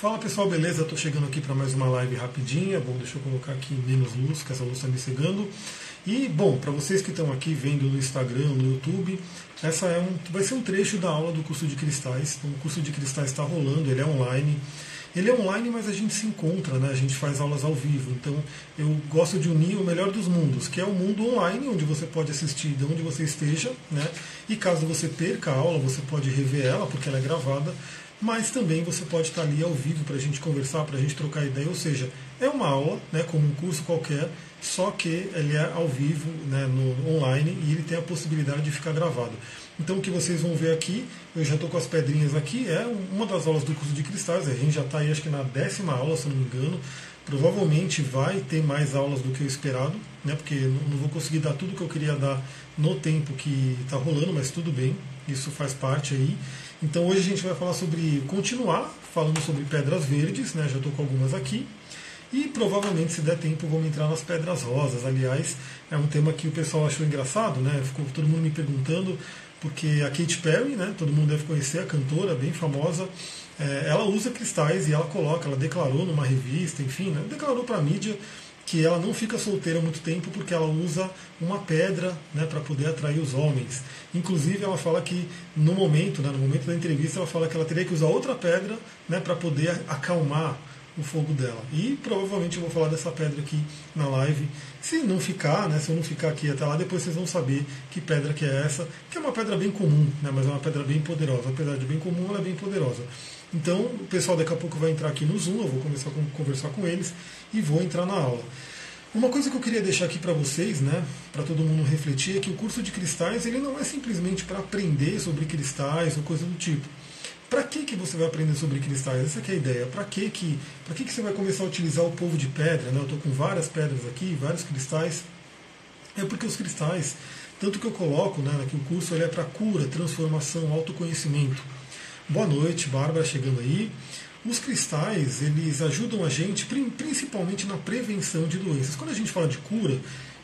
Fala pessoal, beleza? Estou chegando aqui para mais uma live rapidinha. Bom, deixa eu colocar aqui menos luz, que essa luz está me cegando. E, bom, para vocês que estão aqui vendo no Instagram, no YouTube, essa é um, vai ser um trecho da aula do curso de cristais. Então, o curso de cristais está rolando, ele é online. Ele é online, mas a gente se encontra, né? a gente faz aulas ao vivo. Então, eu gosto de unir o melhor dos mundos, que é o mundo online, onde você pode assistir de onde você esteja, né? e caso você perca a aula, você pode rever ela, porque ela é gravada mas também você pode estar ali ao vivo para a gente conversar, para a gente trocar ideia, ou seja, é uma aula, né, como um curso qualquer, só que ele é ao vivo, né, no online, e ele tem a possibilidade de ficar gravado. Então o que vocês vão ver aqui, eu já estou com as pedrinhas aqui, é uma das aulas do curso de cristais, a gente já está aí acho que na décima aula, se não me engano, provavelmente vai ter mais aulas do que o esperado, né, porque não vou conseguir dar tudo que eu queria dar no tempo que está rolando, mas tudo bem, isso faz parte aí. Então hoje a gente vai falar sobre, continuar falando sobre pedras verdes, né? já estou com algumas aqui. E provavelmente, se der tempo, vamos entrar nas pedras rosas. Aliás, é um tema que o pessoal achou engraçado, né? Ficou todo mundo me perguntando, porque a Katy Perry, né? Todo mundo deve conhecer, a cantora bem famosa, é, ela usa cristais e ela coloca, ela declarou numa revista, enfim, né? declarou para a mídia que ela não fica solteira muito tempo porque ela usa uma pedra né, para poder atrair os homens. Inclusive, ela fala que no momento, né, no momento da entrevista, ela fala que ela teria que usar outra pedra né, para poder acalmar o fogo dela. E provavelmente eu vou falar dessa pedra aqui na live. Se não ficar, né, se eu não ficar aqui até lá, depois vocês vão saber que pedra que é essa, que é uma pedra bem comum, né, mas é uma pedra bem poderosa. Apesar de bem comum, ela é bem poderosa. Então, o pessoal daqui a pouco vai entrar aqui no Zoom, eu vou começar a conversar com eles e vou entrar na aula. Uma coisa que eu queria deixar aqui para vocês, né, para todo mundo refletir, é que o curso de cristais ele não é simplesmente para aprender sobre cristais ou coisa do tipo. Para que, que você vai aprender sobre cristais? Essa é a ideia. Para que, que, que, que você vai começar a utilizar o povo de pedra? Né? Eu estou com várias pedras aqui, vários cristais. É porque os cristais, tanto que eu coloco né, que o curso ele é para cura, transformação, autoconhecimento. Boa noite, Bárbara, chegando aí. Os cristais, eles ajudam a gente principalmente na prevenção de doenças. Quando a gente fala de cura,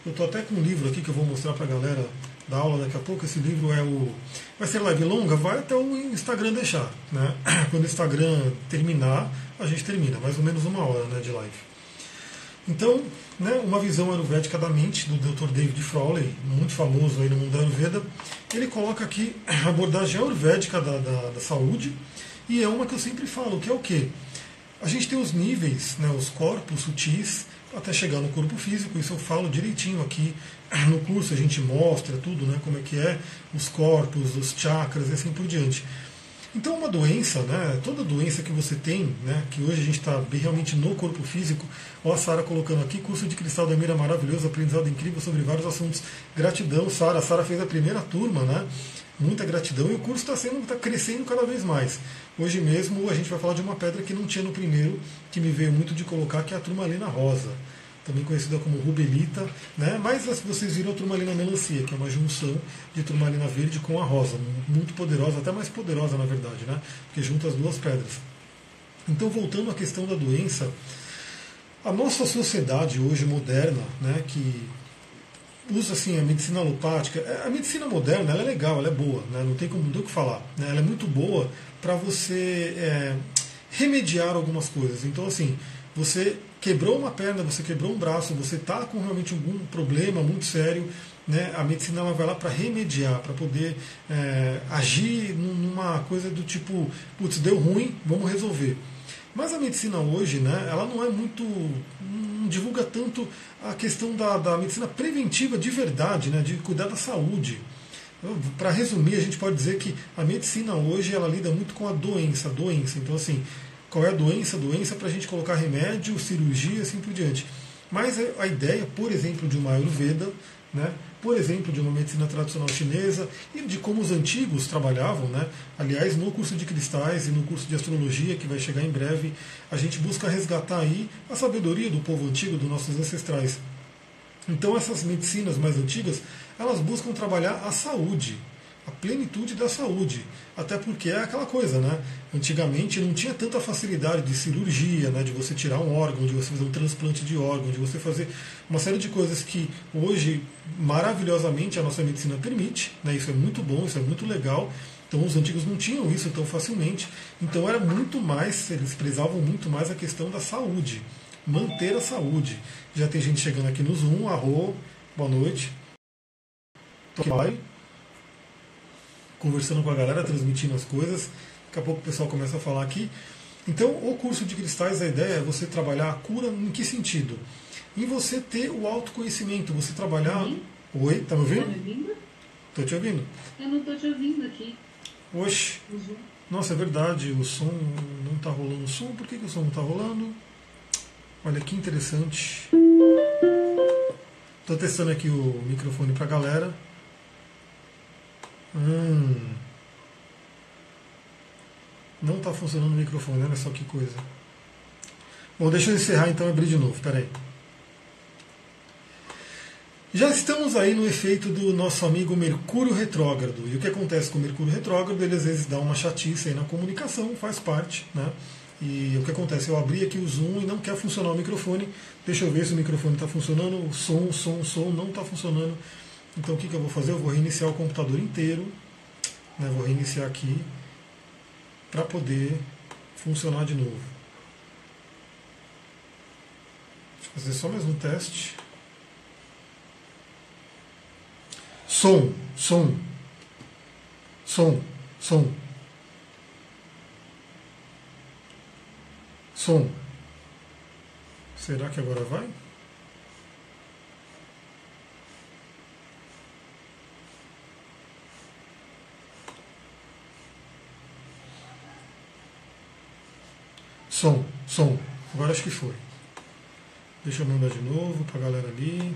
eu estou até com um livro aqui que eu vou mostrar para a galera da aula daqui a pouco. Esse livro é o. Vai ser live longa, vai até o Instagram deixar. Né? Quando o Instagram terminar, a gente termina, mais ou menos uma hora né, de live. Então, né, uma visão ayurvédica da mente do Dr. David Frawley, muito famoso aí no mundo da Ayurveda, ele coloca aqui a abordagem ayurvédica da, da, da saúde, e é uma que eu sempre falo, que é o quê? A gente tem os níveis, né, os corpos sutis, até chegar no corpo físico, isso eu falo direitinho aqui no curso, a gente mostra tudo, né, como é que é, os corpos, os chakras e assim por diante. Então, uma doença, né, toda doença que você tem, né, que hoje a gente está realmente no corpo físico, ó, a Sara colocando aqui, curso de cristal da Mira maravilhoso, aprendizado incrível sobre vários assuntos. Gratidão, Sara. A Sara fez a primeira turma, né? Muita gratidão e o curso está sendo, está crescendo cada vez mais. Hoje mesmo a gente vai falar de uma pedra que não tinha no primeiro, que me veio muito de colocar, que é a turmalina rosa também conhecida como rubelita, né? mas vocês viram a turmalina melancia, que é uma junção de turmalina verde com a rosa, muito poderosa, até mais poderosa na verdade, né? porque junta as duas pedras. Então, voltando à questão da doença, a nossa sociedade hoje moderna, né, que usa assim a medicina alopática, é, a medicina moderna é legal, ela é boa, né, não tem como do que falar, né, ela é muito boa para você é, remediar algumas coisas. Então, assim, você quebrou uma perna, você quebrou um braço, você está com realmente algum problema muito sério, né, a medicina ela vai lá para remediar, para poder é, agir numa coisa do tipo, putz, deu ruim, vamos resolver. Mas a medicina hoje, né, ela não é muito. não divulga tanto a questão da, da medicina preventiva de verdade, né, de cuidar da saúde. Para resumir, a gente pode dizer que a medicina hoje ela lida muito com a doença, a doença. Então, assim, qual é a doença, doença para a gente colocar remédio, cirurgia assim por diante. Mas a ideia, por exemplo, de uma Ayurveda, né, por exemplo, de uma medicina tradicional chinesa e de como os antigos trabalhavam. Né? Aliás, no curso de cristais e no curso de astrologia, que vai chegar em breve, a gente busca resgatar aí a sabedoria do povo antigo, dos nossos ancestrais. Então, essas medicinas mais antigas, elas buscam trabalhar a saúde, a plenitude da saúde. Até porque é aquela coisa, né? Antigamente não tinha tanta facilidade de cirurgia, né? de você tirar um órgão, de você fazer um transplante de órgão, de você fazer uma série de coisas que hoje, maravilhosamente, a nossa medicina permite. Né? Isso é muito bom, isso é muito legal. Então os antigos não tinham isso tão facilmente. Então era muito mais, eles prezavam muito mais a questão da saúde, manter a saúde. Já tem gente chegando aqui no Zoom, arro, boa noite. Tô aqui conversando com a galera, transmitindo as coisas. Daqui a pouco o pessoal começa a falar aqui. Então, o curso de cristais, a ideia é você trabalhar a cura em que sentido? Em você ter o autoconhecimento, você trabalhar. Sim. Oi, tá me ouvindo? Tá me ouvindo? Tô te ouvindo. Eu não tô te ouvindo aqui. Oxe, nossa, é verdade, o som não tá rolando o som. Por que, que o som não tá rolando? Olha que interessante. Tô testando aqui o microfone pra galera. Hum. Não está funcionando o microfone, olha só que coisa. Bom, deixa eu encerrar então e abrir de novo, peraí. Já estamos aí no efeito do nosso amigo Mercúrio Retrógrado. E o que acontece com o Mercúrio Retrógrado? Ele às vezes dá uma chatice aí na comunicação, faz parte, né? E o que acontece? Eu abri aqui o Zoom e não quer funcionar o microfone. Deixa eu ver se o microfone está funcionando. O som, som, som não está funcionando. Então o que, que eu vou fazer? Eu vou reiniciar o computador inteiro. Né? Vou reiniciar aqui para poder funcionar de novo. Deixa eu fazer só mais um teste. Som, som, som, som, som. Será que agora vai? Som, som. Agora acho que foi. Deixa eu mandar de novo para a galera ali.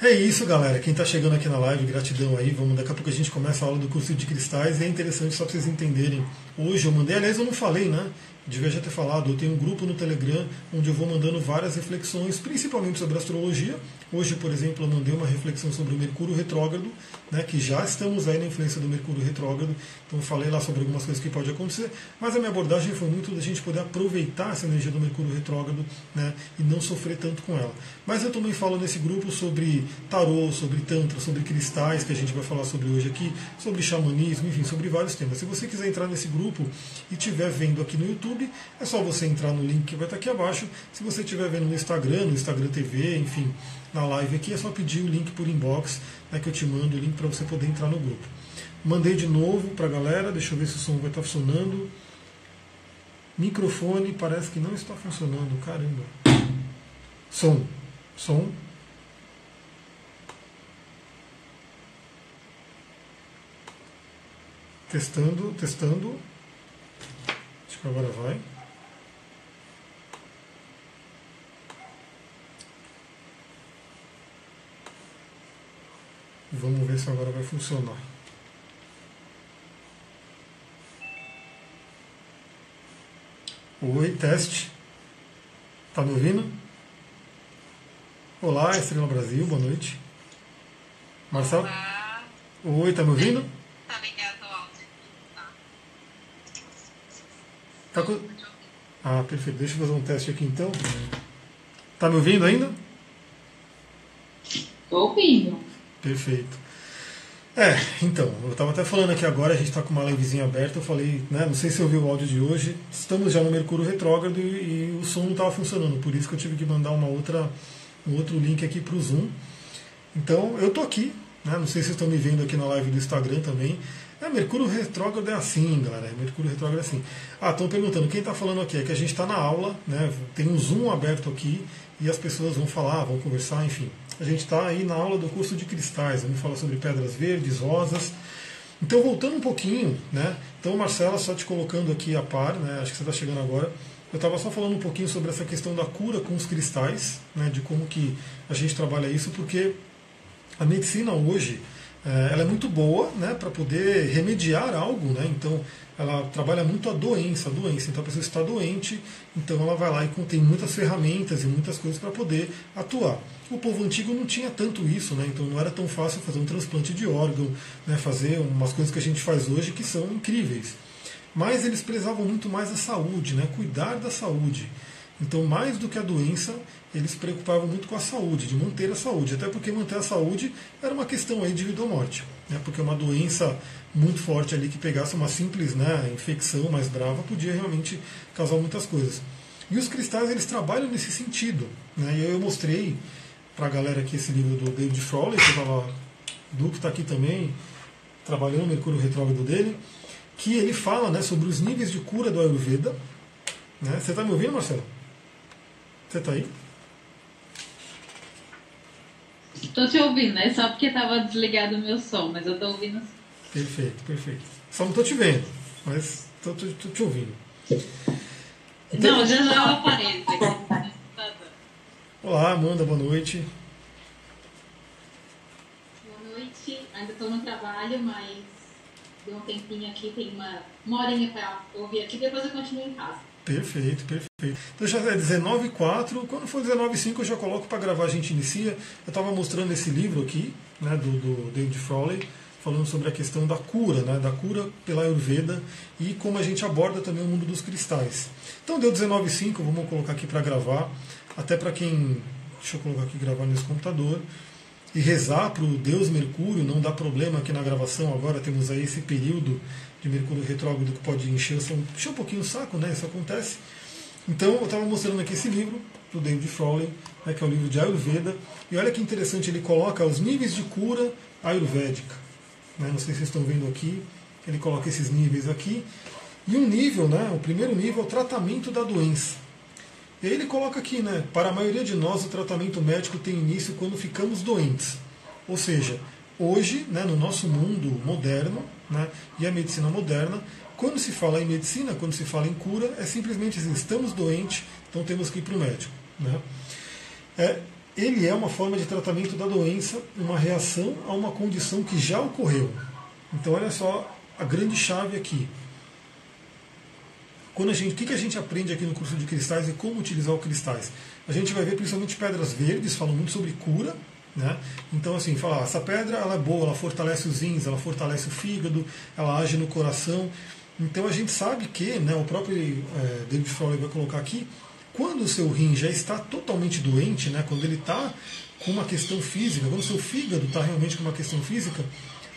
É isso, galera. Quem está chegando aqui na live, gratidão aí. Vamos, daqui a pouco a gente começa a aula do curso de cristais. É interessante só para vocês entenderem. Hoje eu mandei, aliás, eu não falei, né? devia já ter falado, eu tenho um grupo no Telegram onde eu vou mandando várias reflexões, principalmente sobre astrologia. Hoje, por exemplo, eu mandei uma reflexão sobre o Mercúrio retrógrado, né, que já estamos aí na influência do Mercúrio retrógrado, então falei lá sobre algumas coisas que pode acontecer, mas a minha abordagem foi muito da gente poder aproveitar essa energia do Mercúrio retrógrado né, e não sofrer tanto com ela. Mas eu também falo nesse grupo sobre tarô, sobre tantra, sobre cristais, que a gente vai falar sobre hoje aqui, sobre xamanismo, enfim, sobre vários temas. Se você quiser entrar nesse grupo e estiver vendo aqui no YouTube, é só você entrar no link que vai estar aqui abaixo. Se você estiver vendo no Instagram, no Instagram TV, enfim, na live aqui, é só pedir o link por inbox, né, que eu te mando o link para você poder entrar no grupo. Mandei de novo para a galera, deixa eu ver se o som vai estar funcionando. Microfone parece que não está funcionando, caramba. Som, som. Testando, testando. Agora vai. Vamos ver se agora vai funcionar. Oi, teste. Tá me ouvindo? Olá, Estrela Brasil, boa noite. Marcelo? Olá. Oi, tá me ouvindo? Tá com... Ah, perfeito. Deixa eu fazer um teste aqui então. Tá me ouvindo ainda? Tô ouvindo. Perfeito. É, então, eu estava até falando aqui agora, a gente está com uma livezinha aberta, eu falei, né, não sei se ouviu o áudio de hoje, estamos já no Mercúrio retrógrado e, e o som não estava funcionando, por isso que eu tive que mandar uma outra, um outro link aqui para o Zoom. Então, eu tô aqui, né, não sei se vocês estão me vendo aqui na live do Instagram também, é, Mercúrio retrógrado é assim, galera. Mercúrio retrógrado é assim. Ah, estão perguntando, quem está falando aqui? É que a gente está na aula, né? Tem um Zoom aberto aqui e as pessoas vão falar, vão conversar, enfim. A gente está aí na aula do curso de cristais, vamos falar sobre pedras verdes, rosas. Então, voltando um pouquinho, né? Então, Marcela, só te colocando aqui a par, né? Acho que você está chegando agora. Eu estava só falando um pouquinho sobre essa questão da cura com os cristais, né? De como que a gente trabalha isso, porque a medicina hoje ela é muito boa né, para poder remediar algo, né? então ela trabalha muito a doença, a doença. Então a pessoa está doente, então ela vai lá e tem muitas ferramentas e muitas coisas para poder atuar. O povo antigo não tinha tanto isso, né? então não era tão fácil fazer um transplante de órgão, né? fazer umas coisas que a gente faz hoje que são incríveis. mas eles prezavam muito mais a saúde, né? cuidar da saúde. Então, mais do que a doença, eles se preocupavam muito com a saúde, de manter a saúde, até porque manter a saúde era uma questão aí de vida ou morte, né? porque uma doença muito forte ali que pegasse uma simples né, infecção mais brava podia realmente causar muitas coisas. E os cristais eles trabalham nesse sentido. Né? E eu mostrei para a galera aqui esse livro do David Frawley, que estava. O Duque está aqui também, trabalhando o Mercúrio Retrógrado dele, que ele fala né, sobre os níveis de cura do Ayurveda. Né? Você está me ouvindo, Marcelo? Você está aí? Estou te ouvindo, né? Só porque estava desligado o meu som, mas eu estou ouvindo. Perfeito, perfeito. Só não estou te vendo, mas estou te ouvindo. Então, não, já já eu apareço aqui. Olá, Amanda, boa noite. Boa noite, ainda estou no trabalho, mas deu um tempinho aqui, tem uma, uma horinha para ouvir aqui, depois eu continuo em casa. Perfeito, perfeito. Então já é 19 4 quando for 19 5 eu já coloco para gravar, a gente inicia. Eu estava mostrando esse livro aqui, né, do, do David Frawley, falando sobre a questão da cura, né, da cura pela Ayurveda e como a gente aborda também o mundo dos cristais. Então deu 19,5, vamos colocar aqui para gravar, até para quem. Deixa eu colocar aqui gravar nesse computador. E rezar para o Deus Mercúrio não dar problema aqui na gravação. Agora temos aí esse período de Mercúrio retrógrado que pode encher, encher um pouquinho o saco, né? Isso acontece. Então eu estava mostrando aqui esse livro do David Frawley, né, que é o livro de Ayurveda. E olha que interessante, ele coloca os níveis de cura ayurvédica. Né? Não sei se vocês estão vendo aqui. Ele coloca esses níveis aqui. E um nível, né? o primeiro nível é o tratamento da doença. Ele coloca aqui, né? Para a maioria de nós, o tratamento médico tem início quando ficamos doentes. Ou seja, hoje, né, no nosso mundo moderno, né, e a medicina moderna, quando se fala em medicina, quando se fala em cura, é simplesmente assim, estamos doentes, então temos que ir para o médico. Né? É, ele é uma forma de tratamento da doença, uma reação a uma condição que já ocorreu. Então, olha só a grande chave aqui. Quando a gente, o que, que a gente aprende aqui no curso de cristais e como utilizar os cristais? A gente vai ver principalmente pedras verdes, falam muito sobre cura, né? Então, assim, falar, ah, essa pedra ela é boa, ela fortalece os rins, ela fortalece o fígado, ela age no coração. Então, a gente sabe que, né, o próprio é, David Fowler vai colocar aqui, quando o seu rim já está totalmente doente, né, quando ele está com uma questão física, quando o seu fígado está realmente com uma questão física,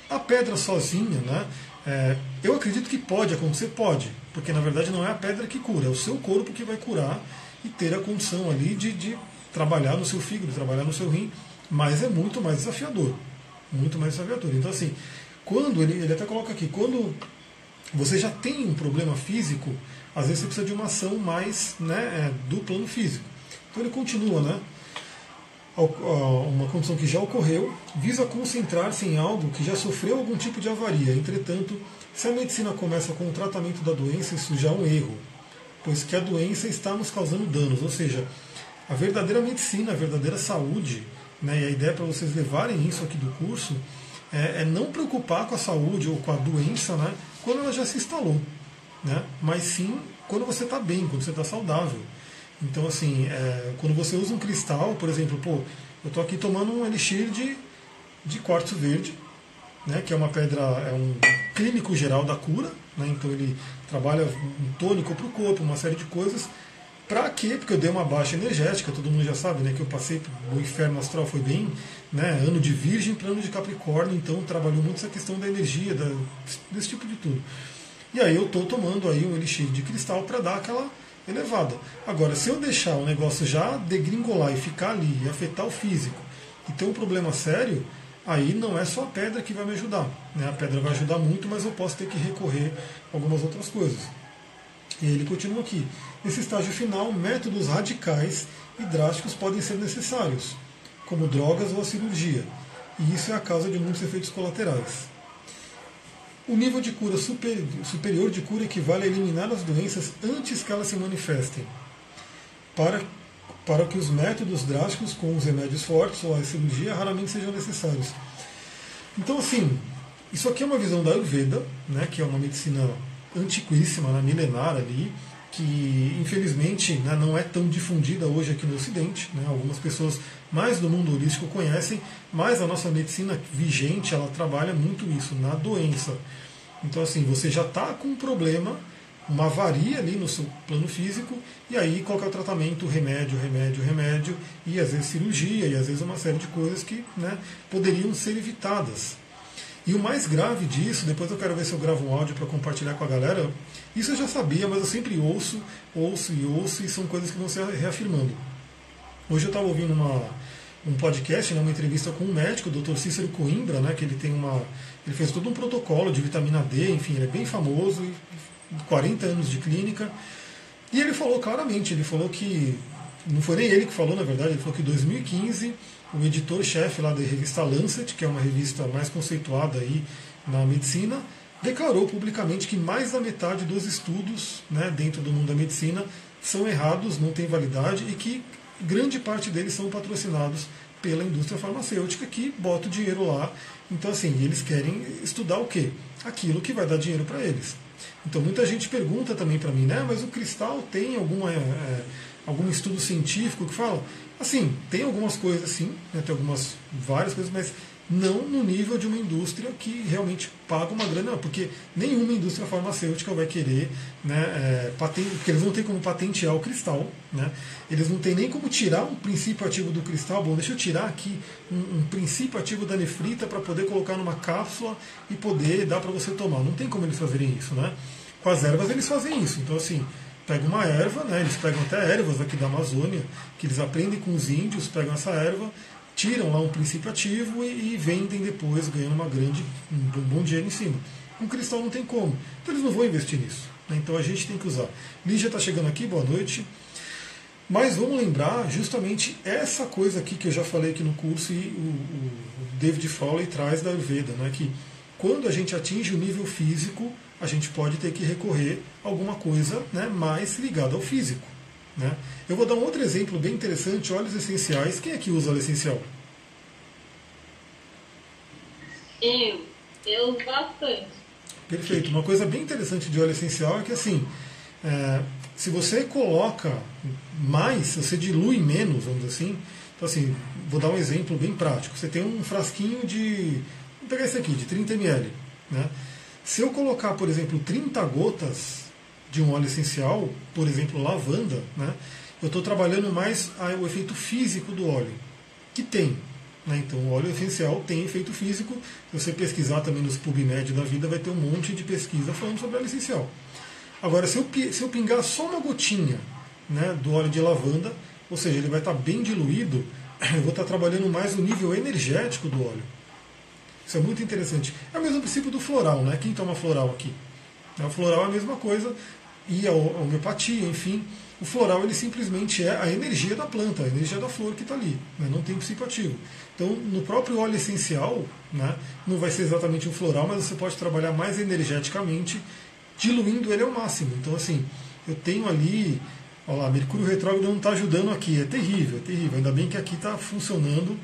a pedra sozinha, né, é, eu acredito que pode acontecer, pode, porque na verdade não é a pedra que cura, é o seu corpo que vai curar e ter a condição ali de, de trabalhar no seu fígado, trabalhar no seu rim, mas é muito mais desafiador, muito mais desafiador. Então assim, quando ele, ele até coloca aqui, quando você já tem um problema físico, às vezes você precisa de uma ação mais né, é, do plano físico. Então ele continua, né? Uma condição que já ocorreu, visa concentrar-se em algo que já sofreu algum tipo de avaria. Entretanto, se a medicina começa com o tratamento da doença, isso já é um erro, pois que a doença está nos causando danos. Ou seja, a verdadeira medicina, a verdadeira saúde, né, e a ideia para vocês levarem isso aqui do curso, é, é, não preocupar com a saúde ou com a doença né, quando ela já se instalou né? mas sim quando você está bem, quando você está saudável. Então, assim, é, quando você usa um cristal, por exemplo, pô, eu estou aqui tomando um elixir de, de quartzo verde, né, que é uma pedra, é um clínico geral da cura, né, então ele trabalha um tônico para o corpo, uma série de coisas. Para quê? Porque eu dei uma baixa energética, todo mundo já sabe, né, que eu passei o inferno astral foi bem, né, ano de virgem para ano de capricórnio, então trabalhou muito essa questão da energia, da, desse tipo de tudo. E aí eu estou tomando aí um elixir de cristal para dar aquela elevada. Agora, se eu deixar o negócio já degringolar e ficar ali e afetar o físico e ter um problema sério, aí não é só a pedra que vai me ajudar. Né? A pedra vai ajudar muito, mas eu posso ter que recorrer a algumas outras coisas. E ele continua aqui. Nesse estágio final, métodos radicais e drásticos podem ser necessários, como drogas ou a cirurgia. E isso é a causa de muitos efeitos colaterais. O nível de cura superior de cura equivale a eliminar as doenças antes que elas se manifestem, para, para que os métodos drásticos, com os remédios fortes ou a cirurgia, raramente sejam necessários. Então, assim, isso aqui é uma visão da Ayurveda, né, que é uma medicina antiquíssima, né, milenar ali, que infelizmente né, não é tão difundida hoje aqui no Ocidente. Né, algumas pessoas mais do mundo holístico conhecem, mas a nossa medicina vigente ela trabalha muito isso, na doença. Então, assim, você já está com um problema, uma avaria ali no seu plano físico, e aí qual é o tratamento? Remédio, remédio, remédio, e às vezes cirurgia, e às vezes uma série de coisas que né, poderiam ser evitadas. E o mais grave disso, depois eu quero ver se eu gravo um áudio para compartilhar com a galera, isso eu já sabia, mas eu sempre ouço, ouço e ouço, e são coisas que vão se reafirmando. Hoje eu estava ouvindo uma, um podcast, né, uma entrevista com um médico, o Dr. Cícero Coimbra, né, que ele tem uma. Ele fez todo um protocolo de vitamina D, enfim, ele é bem famoso, 40 anos de clínica. E ele falou claramente, ele falou que. Não foi nem ele que falou, na verdade, ele falou que em 2015 o editor-chefe lá da revista Lancet, que é uma revista mais conceituada aí na medicina, declarou publicamente que mais da metade dos estudos né, dentro do mundo da medicina são errados, não têm validade e que grande parte deles são patrocinados pela indústria farmacêutica que bota o dinheiro lá. Então, assim, eles querem estudar o quê? Aquilo que vai dar dinheiro para eles. Então, muita gente pergunta também para mim, né? Mas o cristal tem alguma, é, algum estudo científico que fala? Assim, tem algumas coisas, sim, né? tem algumas, várias coisas, mas não no nível de uma indústria que realmente paga uma grana, porque nenhuma indústria farmacêutica vai querer, né, é, patente, porque eles não têm como patentear o cristal, né, eles não têm nem como tirar um princípio ativo do cristal. Bom, deixa eu tirar aqui um, um princípio ativo da nefrita para poder colocar numa cápsula e poder dar para você tomar. Não tem como eles fazerem isso, né? Com as ervas eles fazem isso. Então, assim, pega uma erva, né, eles pegam até ervas aqui da Amazônia, que eles aprendem com os índios, pegam essa erva, tiram lá um princípio ativo e, e vendem depois, ganhando uma grande, um, bom dinheiro em cima. Um cristal não tem como. Então eles não vão investir nisso. Né? Então a gente tem que usar. Lígia está chegando aqui, boa noite. Mas vamos lembrar justamente essa coisa aqui que eu já falei aqui no curso e o, o David Frawley traz da Ayurveda, né? que quando a gente atinge o nível físico, a gente pode ter que recorrer a alguma coisa né, mais ligada ao físico. Né? Eu vou dar um outro exemplo bem interessante, óleos essenciais. Quem aqui usa óleo essencial? Eu. Eu bastante. Perfeito. Uma coisa bem interessante de óleo essencial é que assim, é, se você coloca mais, se você dilui menos, vamos dizer assim, então assim, vou dar um exemplo bem prático. Você tem um frasquinho de, pegar esse aqui, de 30 ml. Né? Se eu colocar, por exemplo, 30 gotas de um óleo essencial, por exemplo, lavanda, né, eu estou trabalhando mais o efeito físico do óleo, que tem. Né, então, o óleo essencial tem efeito físico. Se você pesquisar também nos PubMed da vida, vai ter um monte de pesquisa falando sobre óleo essencial. Agora, se eu, se eu pingar só uma gotinha né, do óleo de lavanda, ou seja, ele vai estar tá bem diluído, eu vou estar tá trabalhando mais o nível energético do óleo. Isso é muito interessante. É o mesmo princípio do floral, né? Quem toma floral aqui? O floral é a mesma coisa, e a homeopatia, enfim. O floral ele simplesmente é a energia da planta, a energia da flor que está ali, né? não tem princípio ativo. Então, no próprio óleo essencial, né, não vai ser exatamente um floral, mas você pode trabalhar mais energeticamente, diluindo ele ao máximo. Então, assim, eu tenho ali, olha lá, Mercúrio retrógrado não está ajudando aqui, é terrível, é terrível. Ainda bem que aqui está funcionando,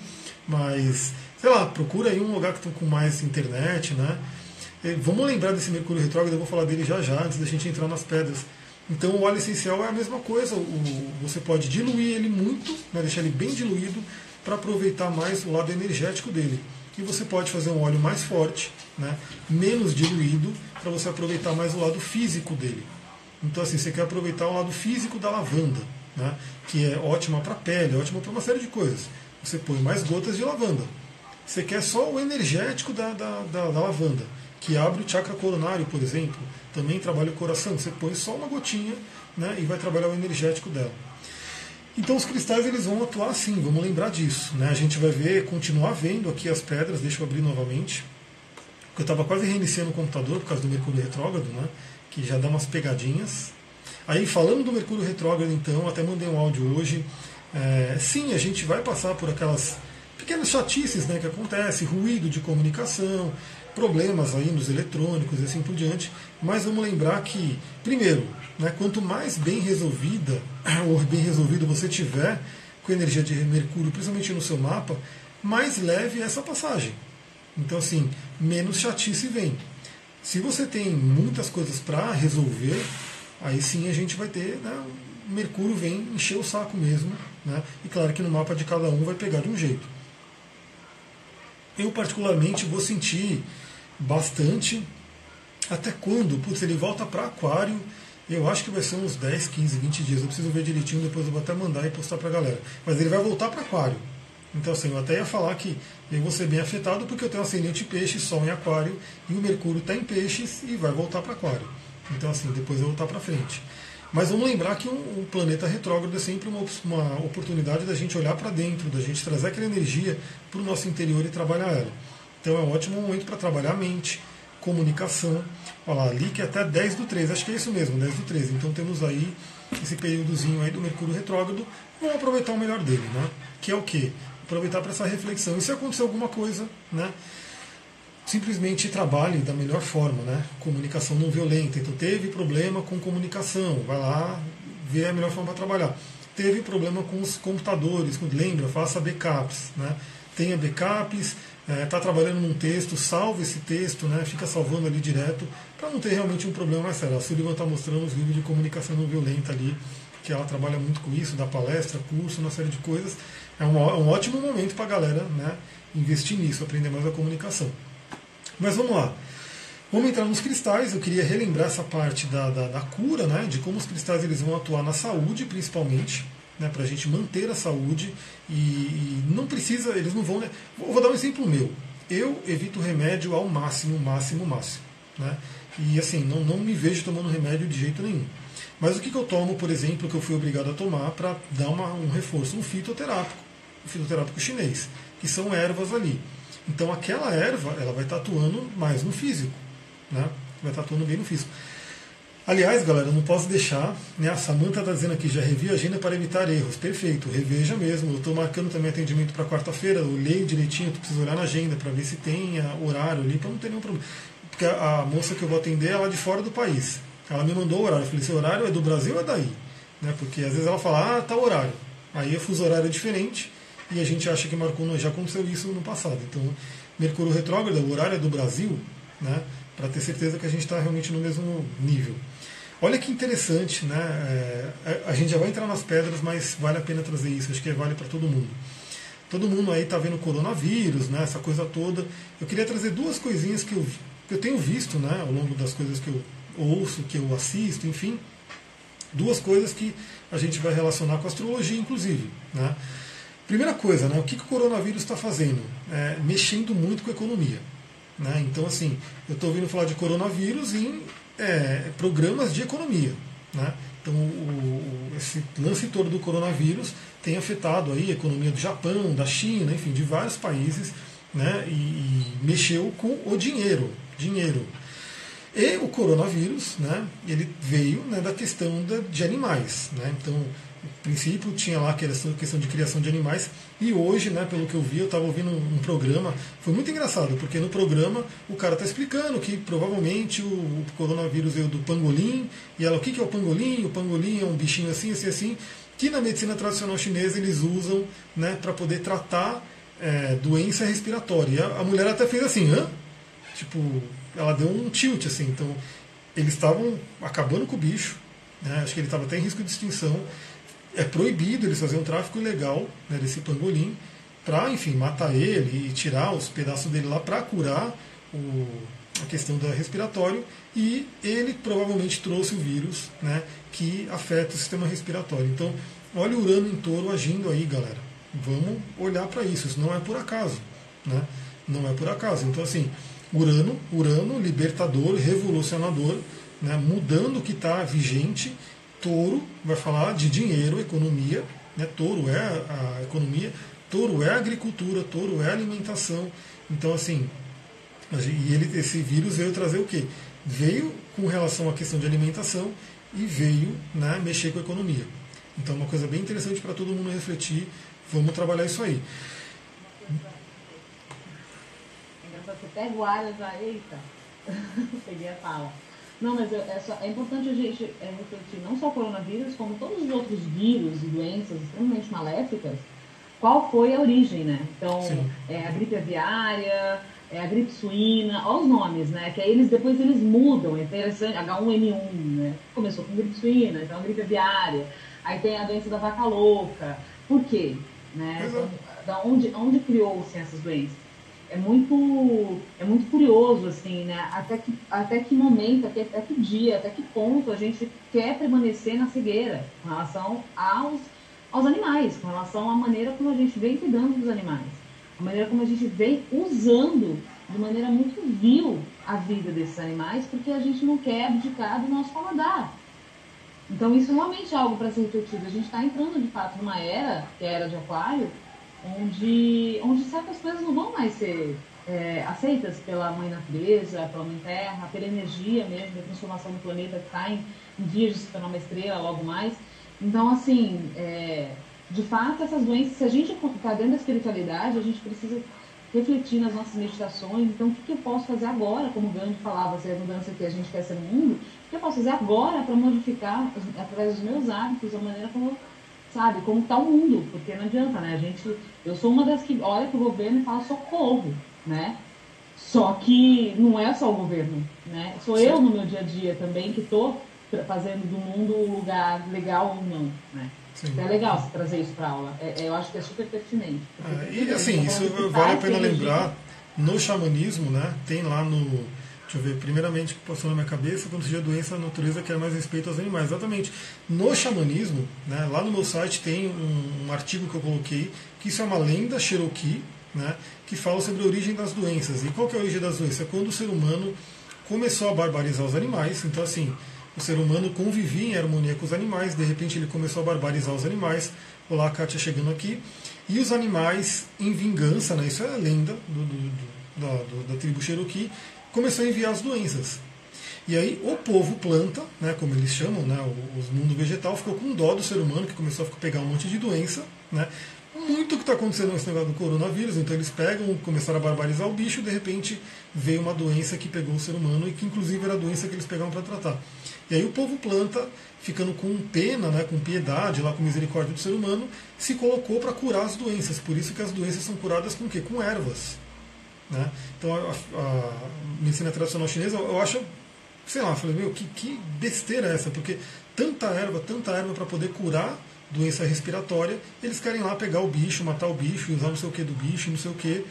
mas, sei lá, procura aí um lugar que está com mais internet, né? É, vamos lembrar desse Mercúrio retrógrado, eu vou falar dele já já, antes da gente entrar nas pedras. Então o óleo essencial é a mesma coisa, o, você pode diluir ele muito, né, deixar ele bem diluído, para aproveitar mais o lado energético dele. E você pode fazer um óleo mais forte, né, menos diluído, para você aproveitar mais o lado físico dele. Então assim, você quer aproveitar o lado físico da lavanda, né, que é ótima para a pele, ótima para uma série de coisas. Você põe mais gotas de lavanda. Você quer só o energético da, da, da, da lavanda que abre o chakra coronário, por exemplo, também trabalha o coração. Você põe só uma gotinha né, e vai trabalhar o energético dela. Então os cristais eles vão atuar assim, vamos lembrar disso. Né? A gente vai ver, continuar vendo aqui as pedras, deixa eu abrir novamente. Porque eu estava quase reiniciando o computador por causa do Mercúrio retrógrado, né? que já dá umas pegadinhas. Aí falando do Mercúrio retrógrado, então, até mandei um áudio hoje. É, sim, a gente vai passar por aquelas pequenas chatices né, que acontece, ruído de comunicação, problemas aí nos eletrônicos e assim por diante. Mas vamos lembrar que, primeiro, né, quanto mais bem resolvida ou bem resolvido você tiver com a energia de Mercúrio, principalmente no seu mapa, mais leve é essa passagem. Então, assim, menos chatice vem. Se você tem muitas coisas para resolver, aí sim a gente vai ter, né, Mercúrio vem encher o saco mesmo, né? E claro que no mapa de cada um vai pegar de um jeito. Eu particularmente vou sentir bastante Até quando? Putz, ele volta para Aquário. Eu acho que vai ser uns 10, 15, 20 dias. Eu preciso ver direitinho, depois eu vou até mandar e postar para a galera. Mas ele vai voltar para Aquário. Então, assim, eu até ia falar que eu vou ser bem afetado porque eu tenho ascendente peixe, sol em aquário, e o Mercúrio está em peixes e vai voltar para aquário. Então, assim, depois eu vou voltar para frente. Mas vamos lembrar que um, um, planeta retrógrado é sempre uma, uma oportunidade da gente olhar para dentro, da gente trazer aquela energia para o nosso interior e trabalhar ela. Então é um ótimo momento para trabalhar a mente, comunicação. Olha lá, ali que é até 10 do 13, acho que é isso mesmo, 10 do 13. Então temos aí esse períodozinho aí do Mercúrio retrógrado, vamos aproveitar o melhor dele, né? Que é o quê? aproveitar para essa reflexão. E se acontecer alguma coisa, né, simplesmente trabalhe da melhor forma, né? Comunicação não violenta. Então teve problema com comunicação, vai lá ver a melhor forma para trabalhar. Teve problema com os computadores, lembra, faça backups, né? Tenha backups, está é, tá trabalhando num texto, salve esse texto, né? Fica salvando ali direto, para não ter realmente um problema mais sério. A Sullivan está mostrando os livros de comunicação não violenta ali, que ela trabalha muito com isso, dá palestra, curso, uma série de coisas é um, é um ótimo momento para a galera né, investir nisso, aprender mais a comunicação. Mas vamos lá. Vamos entrar nos cristais. Eu queria relembrar essa parte da, da, da cura, né, de como os cristais eles vão atuar na saúde, principalmente, né, para a gente manter a saúde. E, e, não precisa, eles não vão. Né, vou dar um exemplo meu. Eu evito remédio ao máximo, máximo, máximo. Né, e assim, não, não me vejo tomando remédio de jeito nenhum. Mas o que, que eu tomo, por exemplo, que eu fui obrigado a tomar para dar uma, um reforço? Um fitoterápico fitoterápico chinês, que são ervas ali. Então aquela erva ela vai estar atuando mais no físico, né? vai estar atuando bem no físico. Aliás, galera, não posso deixar, né? A Samanta está dizendo aqui, já revi a agenda para evitar erros. Perfeito, reveja mesmo. Eu estou marcando também atendimento para quarta-feira, eu leio direitinho, tu precisa olhar na agenda para ver se tem horário ali, para não ter nenhum problema. Porque a, moça que eu vou atender é de fora do país. Ela me mandou o horário. Eu falei, esse horário é do Brasil ou é daí? Né? Porque às vezes ela fala, ah, tá horário. Aí o fuso horário é diferente e a gente acha que marcou, já aconteceu isso no passado. Então, Mercúrio retrógrado, o horário é do Brasil, né, para ter certeza que a gente está realmente no mesmo nível. Olha que interessante, né? É, a gente já vai entrar nas pedras, mas vale a pena trazer isso, acho que vale para todo mundo. Todo mundo aí está vendo coronavírus, né, essa coisa toda. Eu queria trazer duas coisinhas que eu, que eu tenho visto né, ao longo das coisas que eu ouço, que eu assisto, enfim. Duas coisas que a gente vai relacionar com a astrologia, inclusive. Né? Primeira coisa, né, o que, que o coronavírus está fazendo? É, mexendo muito com a economia. Né? Então, assim, eu estou ouvindo falar de coronavírus em é, programas de economia. Né? Então, o, esse lance todo do coronavírus tem afetado aí a economia do Japão, da China, enfim, de vários países, né? e, e mexeu com o dinheiro. dinheiro. E o coronavírus, né, ele veio né, da questão de animais. Né? Então, princípio tinha lá aquela questão de criação de animais. E hoje, né, pelo que eu vi, eu estava ouvindo um, programa, foi muito engraçado, porque no programa o cara está explicando que provavelmente o, o, coronavírus veio do pangolim, e ela, o que, que é o pangolim? O pangolim é um bichinho assim, assim, assim, que na medicina tradicional chinesa eles usam né, para poder tratar é, doença respiratória. E a, a mulher até fez assim, hã? Tipo, ela deu um tilt, assim, então eles estavam acabando com o bicho, né, acho que ele estava até em risco de extinção, é proibido eles fazerem um tráfico ilegal né, desse pangolim para, enfim, matar ele e tirar os pedaços dele lá para curar o, a questão do respiratório e ele provavelmente trouxe o vírus né, que afeta o sistema respiratório. Então, olha o Urano em touro agindo aí, galera. Vamos olhar para isso. Isso não é por acaso. Né? Não é por acaso. Então, assim, Urano, Urano, libertador, revolucionador, né, mudando o que está vigente Touro vai falar de dinheiro, economia, né? touro é a economia, touro é a agricultura, touro é a alimentação. Então, assim, e ele, esse vírus veio trazer o quê? Veio com relação à questão de alimentação e veio né, mexer com a economia. Então, uma coisa bem interessante para todo mundo refletir. Vamos trabalhar isso aí. Você pega o ar e já, eita, peguei a fala. Não, mas é, só, é importante a gente é, refletir não só o coronavírus, como todos os outros vírus e doenças extremamente maléficas, qual foi a origem, né? Então, é, a gripe aviária, é, a gripe suína, olha os nomes, né? Que aí eles depois eles mudam, é interessante, H1N1, né? Começou com gripe suína, então a gripe aviária, aí tem a doença da vaca louca. Por quê? Né? Então, da onde, onde criou-se essas doenças? É muito é muito curioso assim né? Até que até que momento até, até que dia até que ponto a gente quer permanecer na cegueira com relação aos aos animais com relação à maneira como a gente vem cuidando dos animais. A maneira como a gente vem usando de maneira muito vil a vida desses animais porque a gente não quer abdicar do nosso paladar. Então isso realmente é algo para ser refletido. A gente está entrando de fato numa era que é a era de aquário onde, onde certas coisas não vão mais ser é, aceitas pela mãe natureza, pela mãe terra, pela energia mesmo, da transformação do planeta que está em, em de se tornar uma estrela logo mais. Então, assim, é, de fato, essas doenças, se a gente está dentro da espiritualidade, a gente precisa refletir nas nossas meditações. Então, o que, que eu posso fazer agora, como o Gandhi falava, se é a mudança que a gente quer ser no mundo, o que eu posso fazer agora para modificar, através dos meus hábitos, a maneira como sabe? Como está o mundo, porque não adianta, né? A gente, eu sou uma das que olha para o governo e fala socorro, né? Só que não é só o governo, né? Sou Sim. eu no meu dia a dia também que estou fazendo do mundo um lugar legal ou não, né? Então é legal você trazer isso para aula. É, é, eu acho que é super pertinente. É, e assim, isso vale a pena lembrar, no xamanismo, né? Tem lá no Deixa eu ver, primeiramente que passou na minha cabeça, quando surgiu a doença, a natureza quer mais respeito aos animais. Exatamente. No xamanismo, né, lá no meu site tem um, um, artigo que eu coloquei, que isso é uma lenda Cherokee, né, que fala sobre a origem das doenças. E qual que é a origem das doenças? É quando o ser humano começou a barbarizar os animais. Então, assim, o ser humano convivia em harmonia com os animais, de repente ele começou a barbarizar os animais. Olá, Kátia chegando aqui. E os animais, em vingança, né, isso é a lenda do, do, do, da, da tribo Cherokee, começou a enviar as doenças. E aí o povo planta, né, como eles chamam, né, os mundo vegetal, ficou com dó do ser humano, que começou a pegar um monte de doença. Né, muito que está acontecendo nesse negócio do coronavírus, então eles pegam, começaram a barbarizar o bicho, de repente veio uma doença que pegou o ser humano e que inclusive era a doença que eles pegavam para tratar. E aí o povo planta, ficando com pena, né, com piedade, lá com misericórdia do ser humano, se colocou para curar as doenças. Por isso que as doenças são curadas com o quê? Com ervas. Né? Então a, a, medicina tradicional chinesa, eu acho, sei lá, falei, meu, que, que besteira é essa? Porque tanta erva, tanta erva para poder curar doença respiratória, eles querem lá pegar o bicho, matar o bicho, usar não sei o que do bicho, não sei o que.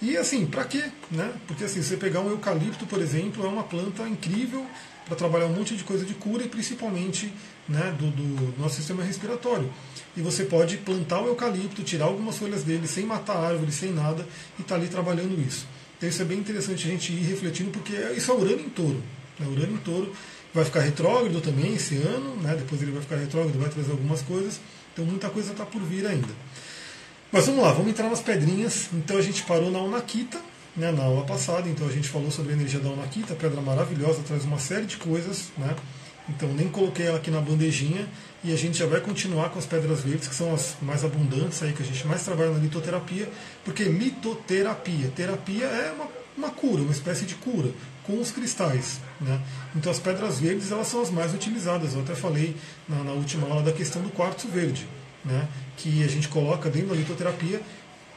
E assim, para quê? Né? Porque assim, você pegar um eucalipto, por exemplo, é uma planta incrível para trabalhar um monte de coisa de cura e principalmente né, do, do, nosso sistema respiratório. E você pode plantar o eucalipto, tirar algumas folhas dele sem matar a árvore, sem nada, e estar tá ali trabalhando isso. Então isso é bem interessante a gente ir refletindo, porque isso é Urano em touro. Né? Urano em touro vai ficar retrógrado também esse ano, né? depois ele vai ficar retrógrado, vai trazer algumas coisas. Então muita coisa está por vir ainda. Mas vamos lá, vamos entrar nas pedrinhas. Então a gente parou na Onakita, né, na aula passada, então a gente falou sobre a energia da Onakita, pedra maravilhosa, traz uma série de coisas, né? Então nem coloquei ela aqui na bandejinha e a gente já vai continuar com as pedras verdes, que são as mais abundantes aí, que a gente mais trabalha na litoterapia, porque litoterapia, terapia é uma, uma cura, uma espécie de cura, com os cristais. Né? Então as pedras verdes elas são as mais utilizadas. Eu até falei na, na última aula da questão do quartzo verde, né? que a gente coloca dentro da litoterapia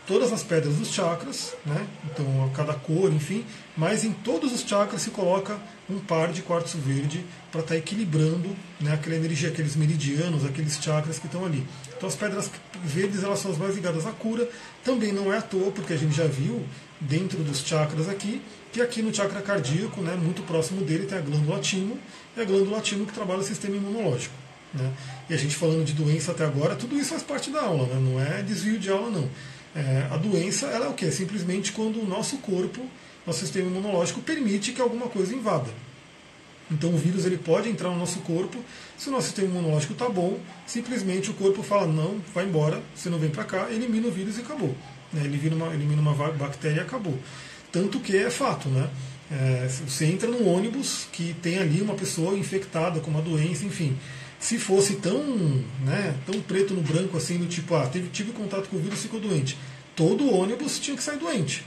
todas as pedras dos chakras, né? então cada cor, enfim, mas em todos os chakras se coloca um par de quartzo verde para estar tá equilibrando né, aquela energia, aqueles meridianos, aqueles chakras que estão ali. Então as pedras verdes elas são as mais ligadas à cura, também não é à toa, porque a gente já viu dentro dos chakras aqui, que aqui no chakra cardíaco, né, muito próximo dele, tem a glândula timo, e a glândula timo que trabalha o sistema imunológico. Né? E a gente falando de doença até agora, tudo isso faz parte da aula, né? não é desvio de aula não. É, a doença ela é o que? É simplesmente quando o nosso corpo, nosso sistema imunológico, permite que alguma coisa invada. Então o vírus ele pode entrar no nosso corpo, se o nosso sistema imunológico está bom, simplesmente o corpo fala, não, vai embora, você não vem para cá, elimina o vírus e acabou. Né? Elimina, uma, elimina uma bactéria e acabou. Tanto que é fato, né? É, você entra num ônibus que tem ali uma pessoa infectada com uma doença, enfim se fosse tão, né, tão preto no branco assim, do tipo, ah, teve, tive contato com o vírus e ficou doente. Todo ônibus tinha que sair doente.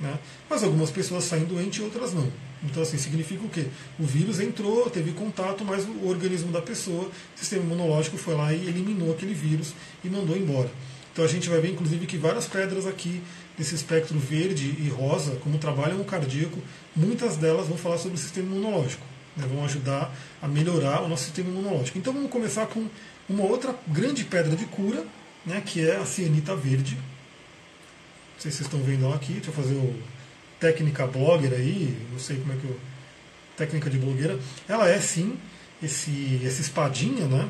Né? Mas algumas pessoas saem doentes e outras não. Então, assim, significa o quê? O vírus entrou, teve contato, mas o organismo da pessoa, o sistema imunológico foi lá e eliminou aquele vírus e mandou embora. Então a gente vai ver, inclusive, que várias pedras aqui desse espectro verde e rosa, como trabalham no cardíaco, muitas delas vão falar sobre o sistema imunológico né, vão ajudar a melhorar o nosso sistema imunológico. Então vamos começar com uma outra grande pedra de cura, né, que é a cianita verde. Não sei se vocês estão vendo ela aqui. Deixa eu fazer o técnica blogger aí, não sei como é que eu. Técnica de blogueira. Ela é sim esse, essa espadinha, né?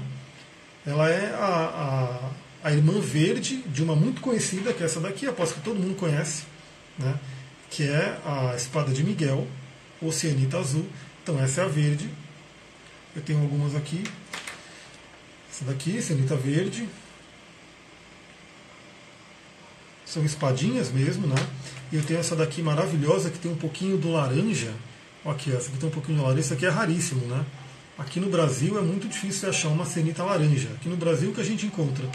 Ela é a, a, a irmã verde de uma muito conhecida, que é essa daqui, aposto que todo mundo conhece, né? Que é a espada de Miguel, Oceanita Azul. Então essa é a verde. Eu tenho algumas aqui. Essa daqui, Oceanita Verde. São espadinhas mesmo, né? E eu tenho essa daqui maravilhosa que tem um pouquinho do laranja. Aqui, essa aqui tem um pouquinho de laranja. Isso aqui é raríssimo, né? Aqui no Brasil é muito difícil achar uma cenita laranja. Aqui no Brasil o que a gente encontra?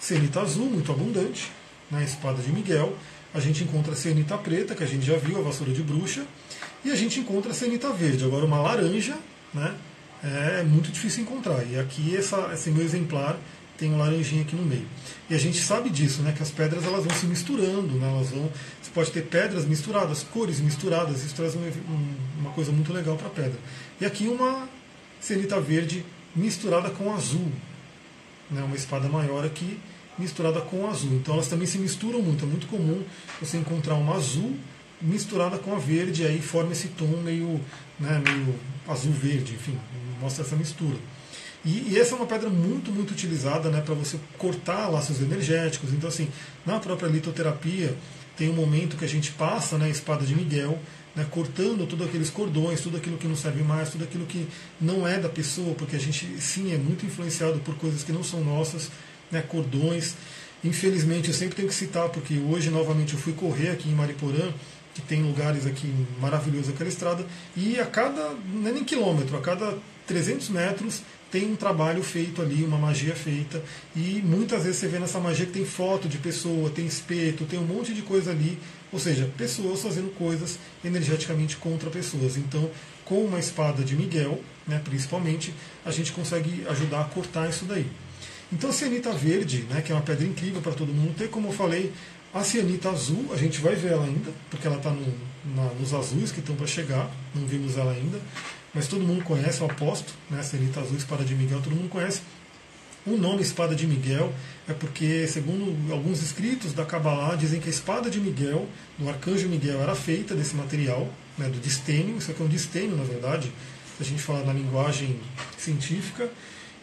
Cenita azul, muito abundante, na né? espada de Miguel. A gente encontra cenita preta, que a gente já viu, a vassoura de bruxa. E a gente encontra cenita verde. Agora uma laranja, né? É muito difícil encontrar. E aqui essa, esse meu exemplar tem um laranjinha aqui no meio. E a gente sabe disso, né? Que as pedras elas vão se misturando, né? Elas vão, você pode ter pedras misturadas, cores misturadas. Isso traz uma, uma coisa muito legal para a pedra. E aqui uma cenita verde misturada com azul. Né, uma espada maior aqui misturada com azul. Então elas também se misturam muito. É muito comum você encontrar uma azul misturada com a verde, aí forma esse tom meio, né, meio azul-verde, enfim, mostra essa mistura. E, e, essa é uma pedra muito, muito utilizada né, para você cortar laços energéticos. Então, assim, na própria litoterapia, tem um momento que a gente passa né, a espada de Miguel, né, cortando todos aqueles cordões, tudo aquilo que não serve mais, tudo aquilo que não é da pessoa, porque a gente sim é muito influenciado por coisas que não são nossas, né, cordões. Infelizmente, eu sempre tenho que citar, porque hoje novamente eu fui correr aqui em Mariporã, que tem lugares aqui maravilhosos aquela estrada, e a cada, não é nem quilômetro, a cada 300 metros tem um trabalho feito ali, uma magia feita, e muitas vezes você vê nessa magia que tem foto de pessoa, tem espeto, tem um monte de coisa ali, ou seja, pessoas fazendo coisas energeticamente contra pessoas. Então, com uma espada de Miguel, né, principalmente, a gente consegue ajudar a cortar isso daí. Então, cianita verde, né, que é uma pedra incrível para todo mundo ter, como eu falei, a cianita azul, a gente vai ver ela ainda, porque ela está no, nos azuis que estão para chegar, não vimos ela ainda mas todo mundo conhece, eu aposto, né? Celita Azul, Espada de Miguel, todo mundo conhece. O nome Espada de Miguel é porque, segundo alguns escritos da Kabbalah, dizem que a espada de Miguel, do arcanjo Miguel, era feita desse material, né, do distênio, isso aqui é um distênio, na verdade, se a gente falar na linguagem científica.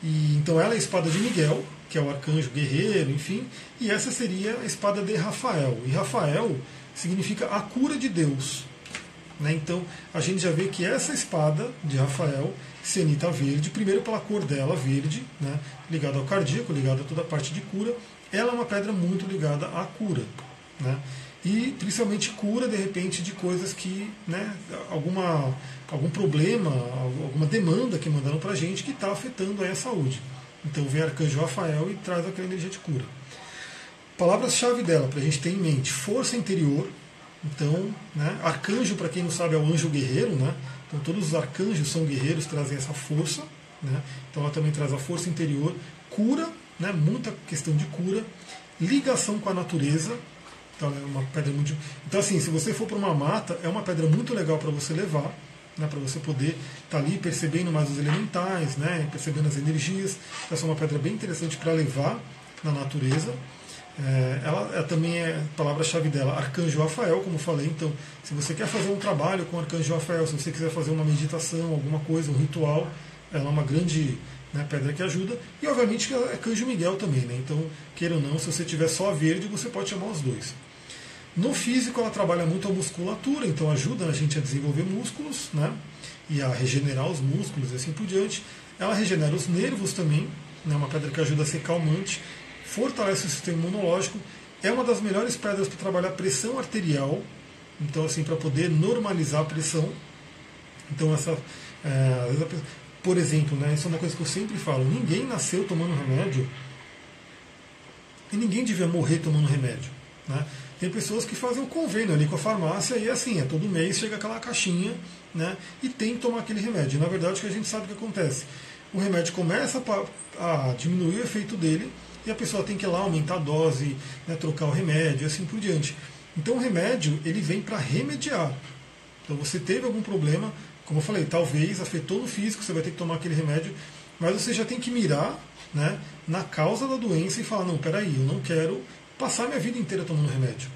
E, então ela é a espada de Miguel, que é o arcanjo guerreiro, enfim, e essa seria a espada de Rafael. E Rafael significa a cura de Deus. Né? Então a gente já vê que essa espada de Rafael, cenita verde, primeiro pela cor dela, verde, né? ligada ao cardíaco, ligada a toda a parte de cura, ela é uma pedra muito ligada à cura. Né? E principalmente cura, de repente, de coisas que, né, alguma, algum problema, alguma demanda que mandaram para a gente que está afetando a saúde. Então vem Arcanjo Rafael e traz aquela energia de cura. Palavras-chave dela, para a gente ter em mente: força interior, então, né, arcanjo, para quem não sabe, é o anjo guerreiro, né? Então todos os arcanjos são guerreiros, trazem essa força, né? Então ela também traz a força interior, cura, né? Muita questão de cura, ligação com a natureza. Então é uma pedra muito. Então assim, se você for para uma mata, é uma pedra muito legal para você levar, né? Para você poder estar tá ali percebendo mais os elementais, né? Percebendo as energias. Essa é uma pedra bem interessante para levar na natureza. É, ela, também é palavra-chave dela, Arcanjo Rafael, como falei. Então, se você quer fazer um trabalho com Arcanjo Rafael, se você quiser fazer uma meditação, alguma coisa, um ritual, ela é uma grande né, pedra que ajuda. E, obviamente, que é Arcanjo Miguel também. Né? Então, queira ou não, se você tiver só verde, você pode chamar os dois. No físico, ela trabalha muito a musculatura, então ajuda a gente a desenvolver músculos né? e a regenerar os músculos e assim por diante. Ela regenera os nervos também, né? uma pedra que ajuda a ser calmante fortalece o sistema imunológico, é uma das melhores pedras para trabalhar pressão arterial, então assim para poder normalizar a pressão. Então essa, é, por exemplo, né, isso é uma coisa que eu sempre falo: ninguém nasceu tomando remédio e ninguém devia morrer tomando remédio. Né? Tem pessoas que fazem o convênio ali com a farmácia e assim, é todo mês chega aquela caixinha né, e tem que tomar aquele remédio. Na verdade, o que a gente sabe que acontece? O remédio começa a diminuir o efeito dele, e a pessoa tem que ir lá aumentar a dose, né, trocar o remédio e assim por diante. Então o remédio ele vem para remediar. Então você teve algum problema, como eu falei, talvez afetou no físico, você vai ter que tomar aquele remédio, mas você já tem que mirar né, na causa da doença e falar, não, peraí, eu não quero passar minha vida inteira tomando remédio.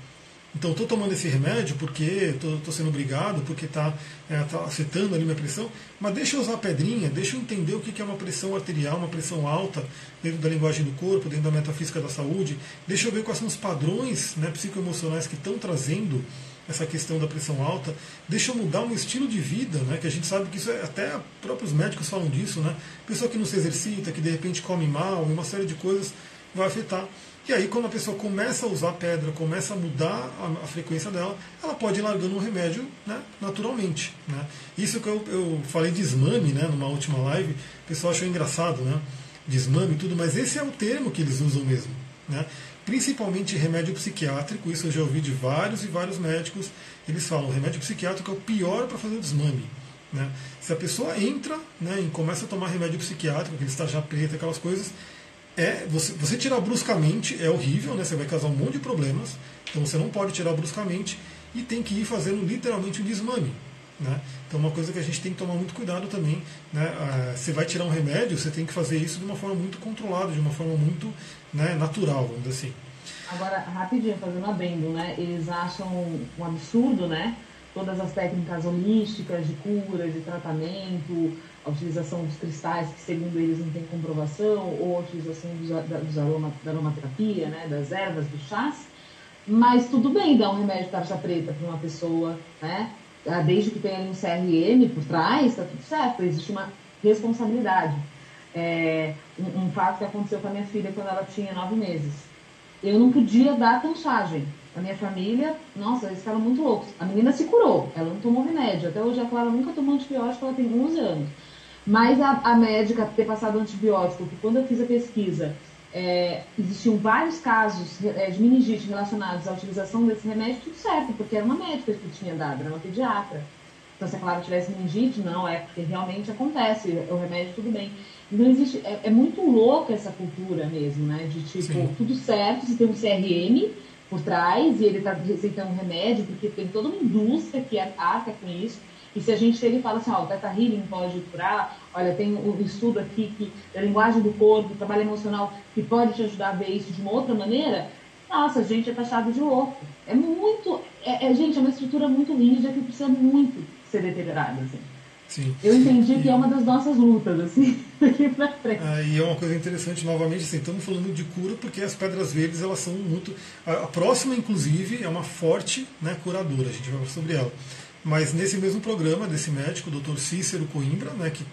Então, estou tomando esse remédio porque estou sendo obrigado, porque está é, tá afetando ali minha pressão, mas deixa eu usar a pedrinha, deixa eu entender o que é uma pressão arterial, uma pressão alta, dentro da linguagem do corpo, dentro da metafísica da saúde, deixa eu ver quais são os padrões né, psicoemocionais que estão trazendo essa questão da pressão alta, deixa eu mudar meu estilo de vida, né? Que a gente sabe que isso é, até próprios médicos falam disso, né? Pessoa que não se exercita, que de repente come mal, uma série de coisas vai afetar. E aí, quando a pessoa começa a usar pedra, começa a mudar a, a frequência dela, ela pode ir largando o remédio né, naturalmente. Né? Isso que eu, eu falei de desmame né, numa última live, o pessoal achou engraçado, né? Desmame e tudo, mas esse é o termo que eles usam mesmo. Né? Principalmente remédio psiquiátrico, isso eu já ouvi de vários e vários médicos, eles falam remédio psiquiátrico é o pior para fazer o desmame. Né? Se a pessoa entra né, e começa a tomar remédio psiquiátrico, aquele estágio preta, aquelas coisas, é você, você tirar bruscamente é horrível, né? Você vai causar um monte de problemas. Então você não pode tirar bruscamente e tem que ir fazendo literalmente um desmame. Né? Então uma coisa que a gente tem que tomar muito cuidado também. Né? Ah, você vai tirar um remédio, você tem que fazer isso de uma forma muito controlada, de uma forma muito né, natural, vamos dizer assim. Agora, rapidinho, fazendo adendo, né? Eles acham um absurdo, né? Todas as técnicas holísticas de cura, de tratamento, a utilização dos cristais, que segundo eles não tem comprovação, ou a utilização dos, dos aroma, da aromaterapia, né, das ervas, dos chás, mas tudo bem dar um remédio tarja preta para uma pessoa, né, ah, desde que tenha um CRM por trás, está tudo certo, existe uma responsabilidade. É, um, um, fato que aconteceu com a minha filha quando ela tinha nove meses. Eu não podia dar tanchagem. A minha família, nossa, eles ficaram muito loucos. A menina se curou, ela não tomou remédio. Até hoje a Clara nunca tomou antibiótico, ela tem 11 anos. Mas a, a médica ter passado antibiótico, que quando eu fiz a pesquisa, é, existiam vários casos é, de meningite relacionados à utilização desse remédio, tudo certo, porque era uma médica que tinha dado, era uma pediatra. Então, se a Clara tivesse meningite, não, é porque realmente acontece, o remédio tudo bem. Então, existe, é, é muito louca essa cultura mesmo, né? De tipo, Sim. tudo certo, se tem um CRM por trás e ele está receitando um remédio, porque tem toda uma indústria que arca com isso. E se a gente chega e fala assim, ó, o Teta Healing pode curar, olha, tem um estudo aqui que a linguagem do corpo, o trabalho emocional, que pode te ajudar a ver isso de uma outra maneira, nossa, a gente é taxado de louco. É muito, é, é, gente, é uma estrutura muito rígida que precisa muito ser deteriorada, assim. Sim. Eu entendi e... que é uma das nossas lutas, assim, daqui pra frente. Ah, e é uma coisa interessante, novamente, assim, estamos falando de cura porque as pedras verdes, elas são muito... A, a próxima, inclusive, é uma forte né, curadora, a gente vai falar sobre ela. Mas nesse mesmo programa desse médico, o Dr. Cícero Coimbra, né, que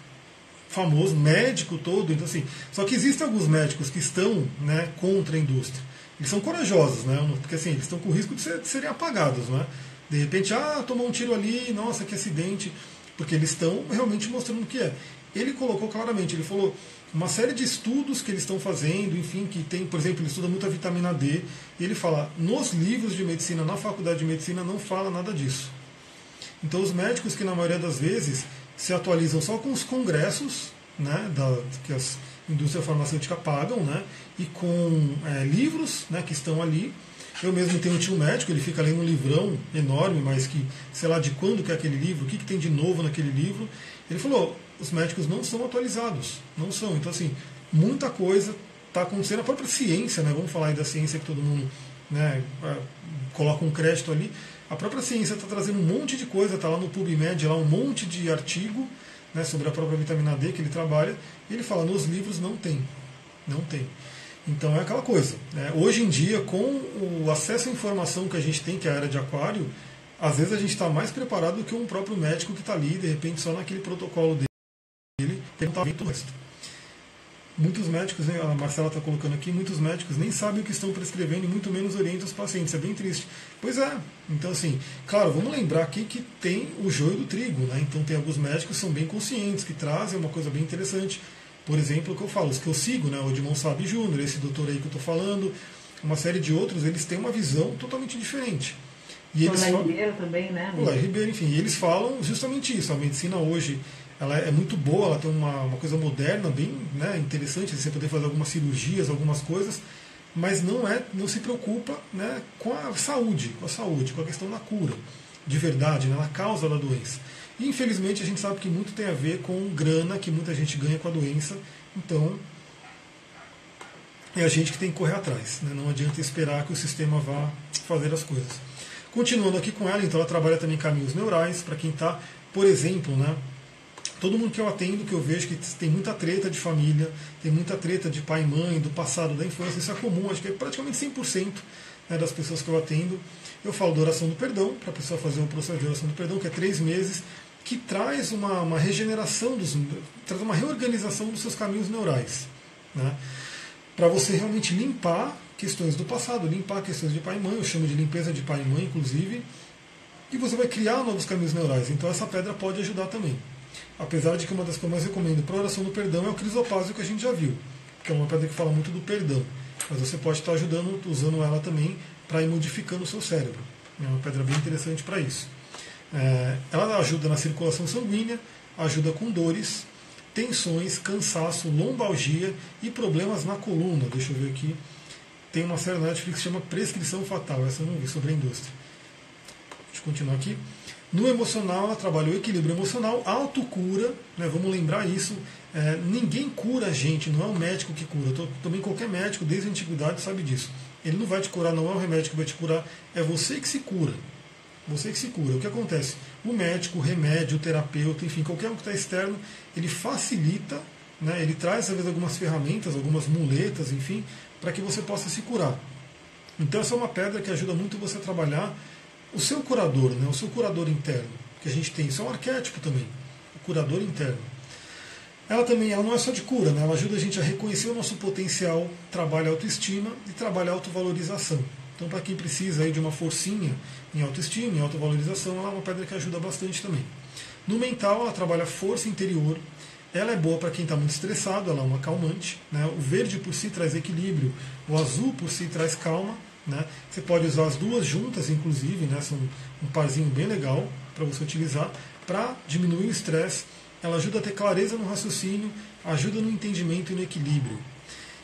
famoso médico todo, então assim, só que existem alguns médicos que estão, né, contra a indústria. Eles são corajosos, né? Porque assim, eles estão com risco de, ser, de serem apagados, né? De repente, ah, tomou um tiro ali, nossa, que acidente, porque eles estão realmente mostrando o que é. Ele colocou claramente, ele falou uma série de estudos que eles estão fazendo, enfim, que tem, por exemplo, ele estuda muito a vitamina D, ele fala, nos livros de medicina, na faculdade de medicina, não fala nada disso. Então, os médicos que, na maioria das vezes, se atualizam só com os congressos né, da, que as indústrias farmacêuticas pagam, né, e com é, livros né, que estão ali. Eu mesmo tenho um tio médico, ele fica lendo um livrão enorme, mas que, sei lá, de quando que é aquele livro, o que, que tem de novo naquele livro. Ele falou, os médicos não são atualizados, não são. Então, assim, muita coisa está acontecendo. A própria ciência, né, vamos falar aí da ciência que todo mundo né, é, coloca um crédito ali, a própria ciência está trazendo um monte de coisa, está lá no PubMed, lá um monte de artigo né, sobre a própria vitamina D que ele trabalha, e ele fala, nos livros não tem. Não tem. Então é aquela coisa. Né? Hoje em dia, com o acesso à informação que a gente tem, que é a área de aquário, às vezes a gente está mais preparado do que um próprio médico que está ali, de repente, só naquele protocolo dele, que não está vendo o resto. Muitos médicos, a Marcela está colocando aqui, muitos médicos nem sabem o que estão prescrevendo e muito menos orientam os pacientes. É bem triste. Pois é. Então, assim, claro, vamos lembrar aqui que tem o joio do trigo, né? Então, tem alguns médicos que são bem conscientes, que trazem uma coisa bem interessante. Por exemplo, o que eu falo, os que eu sigo, né? O Edmond Sabe Júnior, esse doutor aí que eu estou falando, uma série de outros, eles têm uma visão totalmente diferente. E eles falam... Ribeiro também, né? O Ribeiro, enfim, e eles falam justamente isso. A medicina hoje ela é muito boa, ela tem uma, uma coisa moderna, bem né, interessante, você poder fazer algumas cirurgias, algumas coisas, mas não é, não se preocupa né, com a saúde, com a saúde, com a questão da cura, de verdade, né, na causa da doença. E infelizmente a gente sabe que muito tem a ver com grana que muita gente ganha com a doença, então é a gente que tem que correr atrás. Né? Não adianta esperar que o sistema vá fazer as coisas. Continuando aqui com ela, então ela trabalha também caminhos neurais, para quem está, por exemplo, né, todo mundo que eu atendo, que eu vejo que tem muita treta de família, tem muita treta de pai e mãe, do passado, da infância, isso é comum, acho que é praticamente 100% né, das pessoas que eu atendo. Eu falo da oração do perdão, para a pessoa fazer um processo de oração do perdão, que é três meses, que traz uma, uma regeneração, dos, traz uma reorganização dos seus caminhos neurais. Né? Para você realmente limpar questões do passado, limpar questões de pai e mãe, eu chamo de limpeza de pai e mãe, inclusive, e você vai criar novos caminhos neurais. Então essa pedra pode ajudar também. Apesar de que uma das que eu mais recomendo para oração do perdão é o crisopásio que a gente já viu, que é uma pedra que fala muito do perdão. Mas você pode estar ajudando, usando ela também para ir modificando o seu cérebro. É uma pedra bem interessante para isso. É, ela ajuda na circulação sanguínea, ajuda com dores, tensões, cansaço, lombalgia e problemas na coluna. Deixa eu ver aqui. Tem uma série na Netflix que chama Prescrição Fatal. Essa eu não vi sobre a indústria. Deixa eu continuar aqui. No emocional, ela trabalha o equilíbrio emocional, autocura, né, vamos lembrar isso. É, ninguém cura a gente, não é o médico que cura. Também qualquer médico, desde a antiguidade, sabe disso. Ele não vai te curar, não é o remédio que vai te curar, é você que se cura. Você que se cura. O que acontece? O médico, o remédio, o terapeuta, enfim, qualquer um que está externo, ele facilita, né, ele traz, às vezes, algumas ferramentas, algumas muletas, enfim, para que você possa se curar. Então, essa é uma pedra que ajuda muito você a trabalhar o seu curador, né, o seu curador interno, que a gente tem. Isso é um arquétipo também, o curador interno. Ela também ela não é só de cura, né, ela ajuda a gente a reconhecer o nosso potencial, trabalha autoestima e trabalha autovalorização. Então, para quem precisa aí de uma forcinha em autoestima, em autovalorização, ela é uma pedra que ajuda bastante também. No mental, ela trabalha força interior. Ela é boa para quem está muito estressado, ela é uma calmante. Né? O verde por si traz equilíbrio, o azul por si traz calma. Né? Você pode usar as duas juntas, inclusive, né? são um parzinho bem legal para você utilizar para diminuir o estresse. Ela ajuda a ter clareza no raciocínio, ajuda no entendimento e no equilíbrio.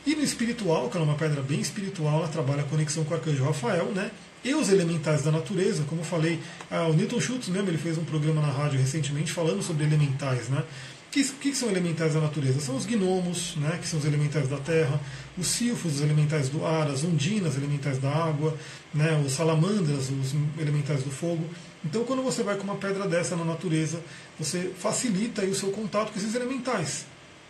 E no espiritual, que é uma pedra bem espiritual, ela trabalha a conexão com o arcanjo Rafael, né? E os elementais da natureza, como eu falei, ah, o Newton Schultz mesmo, ele fez um programa na rádio recentemente falando sobre elementais, né? Que, que, são elementais da natureza? São os gnomos, né, que são os elementais da terra, os silfos, os elementais do ar, as ondinas, elementais da água, né, os salamandras, os elementais do fogo. Então, quando você vai com uma pedra dessa na natureza, você facilita o seu contato com esses elementais.